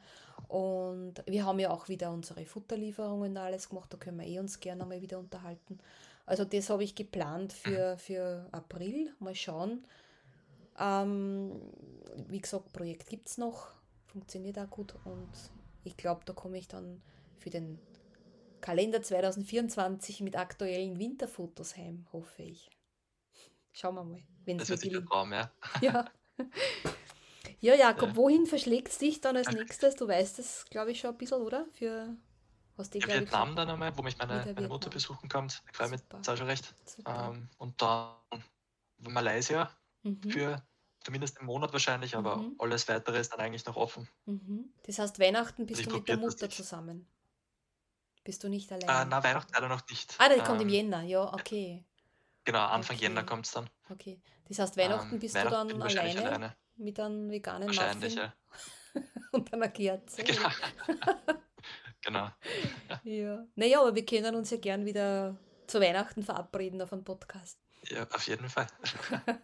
[SPEAKER 2] Und wir haben ja auch wieder unsere Futterlieferungen und alles gemacht, da können wir eh uns gerne mal wieder unterhalten. Also das habe ich geplant für, für April. Mal schauen. Ähm, wie gesagt, Projekt gibt es noch, funktioniert auch gut und ich glaube, da komme ich dann für den Kalender 2024 mit aktuellen Winterfotos heim, hoffe ich. Schauen wir mal.
[SPEAKER 1] Wenn das wird ein Traum, ja.
[SPEAKER 2] Ja. Ja, Jakob, ja. wohin verschlägt es dich dann als nächstes? Du weißt es, glaube ich, schon ein bisschen, oder? Für
[SPEAKER 1] was die, ja, Vietnam ich, dann einmal, wo mich meine, meine Mutter besuchen kommt. Ich freue mich jetzt schon recht. Ähm, und dann Malaysia mhm. für zumindest einen Monat wahrscheinlich, aber mhm. alles weitere ist dann eigentlich noch offen.
[SPEAKER 2] Mhm. Das heißt, Weihnachten bist also du mit der Mutter zusammen? Bist du nicht allein?
[SPEAKER 1] Äh, na, Weihnachten leider noch nicht.
[SPEAKER 2] Ah, das ähm, kommt im ähm, Jänner, ja, okay.
[SPEAKER 1] Genau, Anfang okay. Jänner kommt es dann.
[SPEAKER 2] Okay. Das heißt, Weihnachten ähm, bist Weihnachten du dann alleine, alleine, mit einem veganen
[SPEAKER 1] Wahrscheinlich, Muffin
[SPEAKER 2] ja. und einer Kerze.
[SPEAKER 1] Genau. genau.
[SPEAKER 2] ja. Naja, aber wir können uns ja gern wieder zu Weihnachten verabreden auf einem Podcast.
[SPEAKER 1] Ja, auf jeden Fall.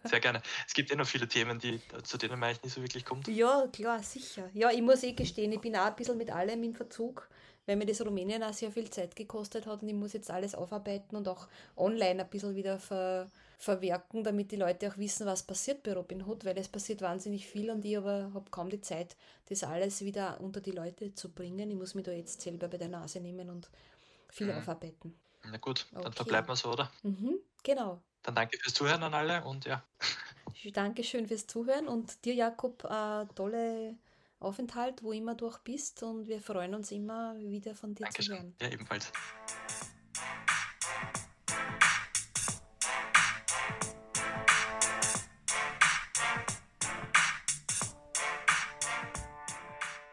[SPEAKER 1] Sehr gerne. Es gibt ja noch viele Themen, die, zu denen man eigentlich nicht so wirklich kommt.
[SPEAKER 2] Ja, klar, sicher. Ja, ich muss eh gestehen, ich bin auch ein bisschen mit allem in Verzug weil mir das Rumänien auch sehr viel Zeit gekostet hat und ich muss jetzt alles aufarbeiten und auch online ein bisschen wieder ver, verwerken, damit die Leute auch wissen, was passiert bei Robin Hood, weil es passiert wahnsinnig viel und ich aber habe kaum die Zeit, das alles wieder unter die Leute zu bringen. Ich muss mich da jetzt selber bei der Nase nehmen und viel mhm. aufarbeiten.
[SPEAKER 1] Na gut, dann okay. verbleiben wir so, oder?
[SPEAKER 2] Mhm, genau.
[SPEAKER 1] Dann danke fürs Zuhören an alle und ja.
[SPEAKER 2] Dankeschön fürs Zuhören und dir, Jakob, äh, tolle Aufenthalt, wo immer du auch bist und wir freuen uns immer wieder von dir
[SPEAKER 1] Dankeschön.
[SPEAKER 2] zu hören.
[SPEAKER 1] Ja, ebenfalls.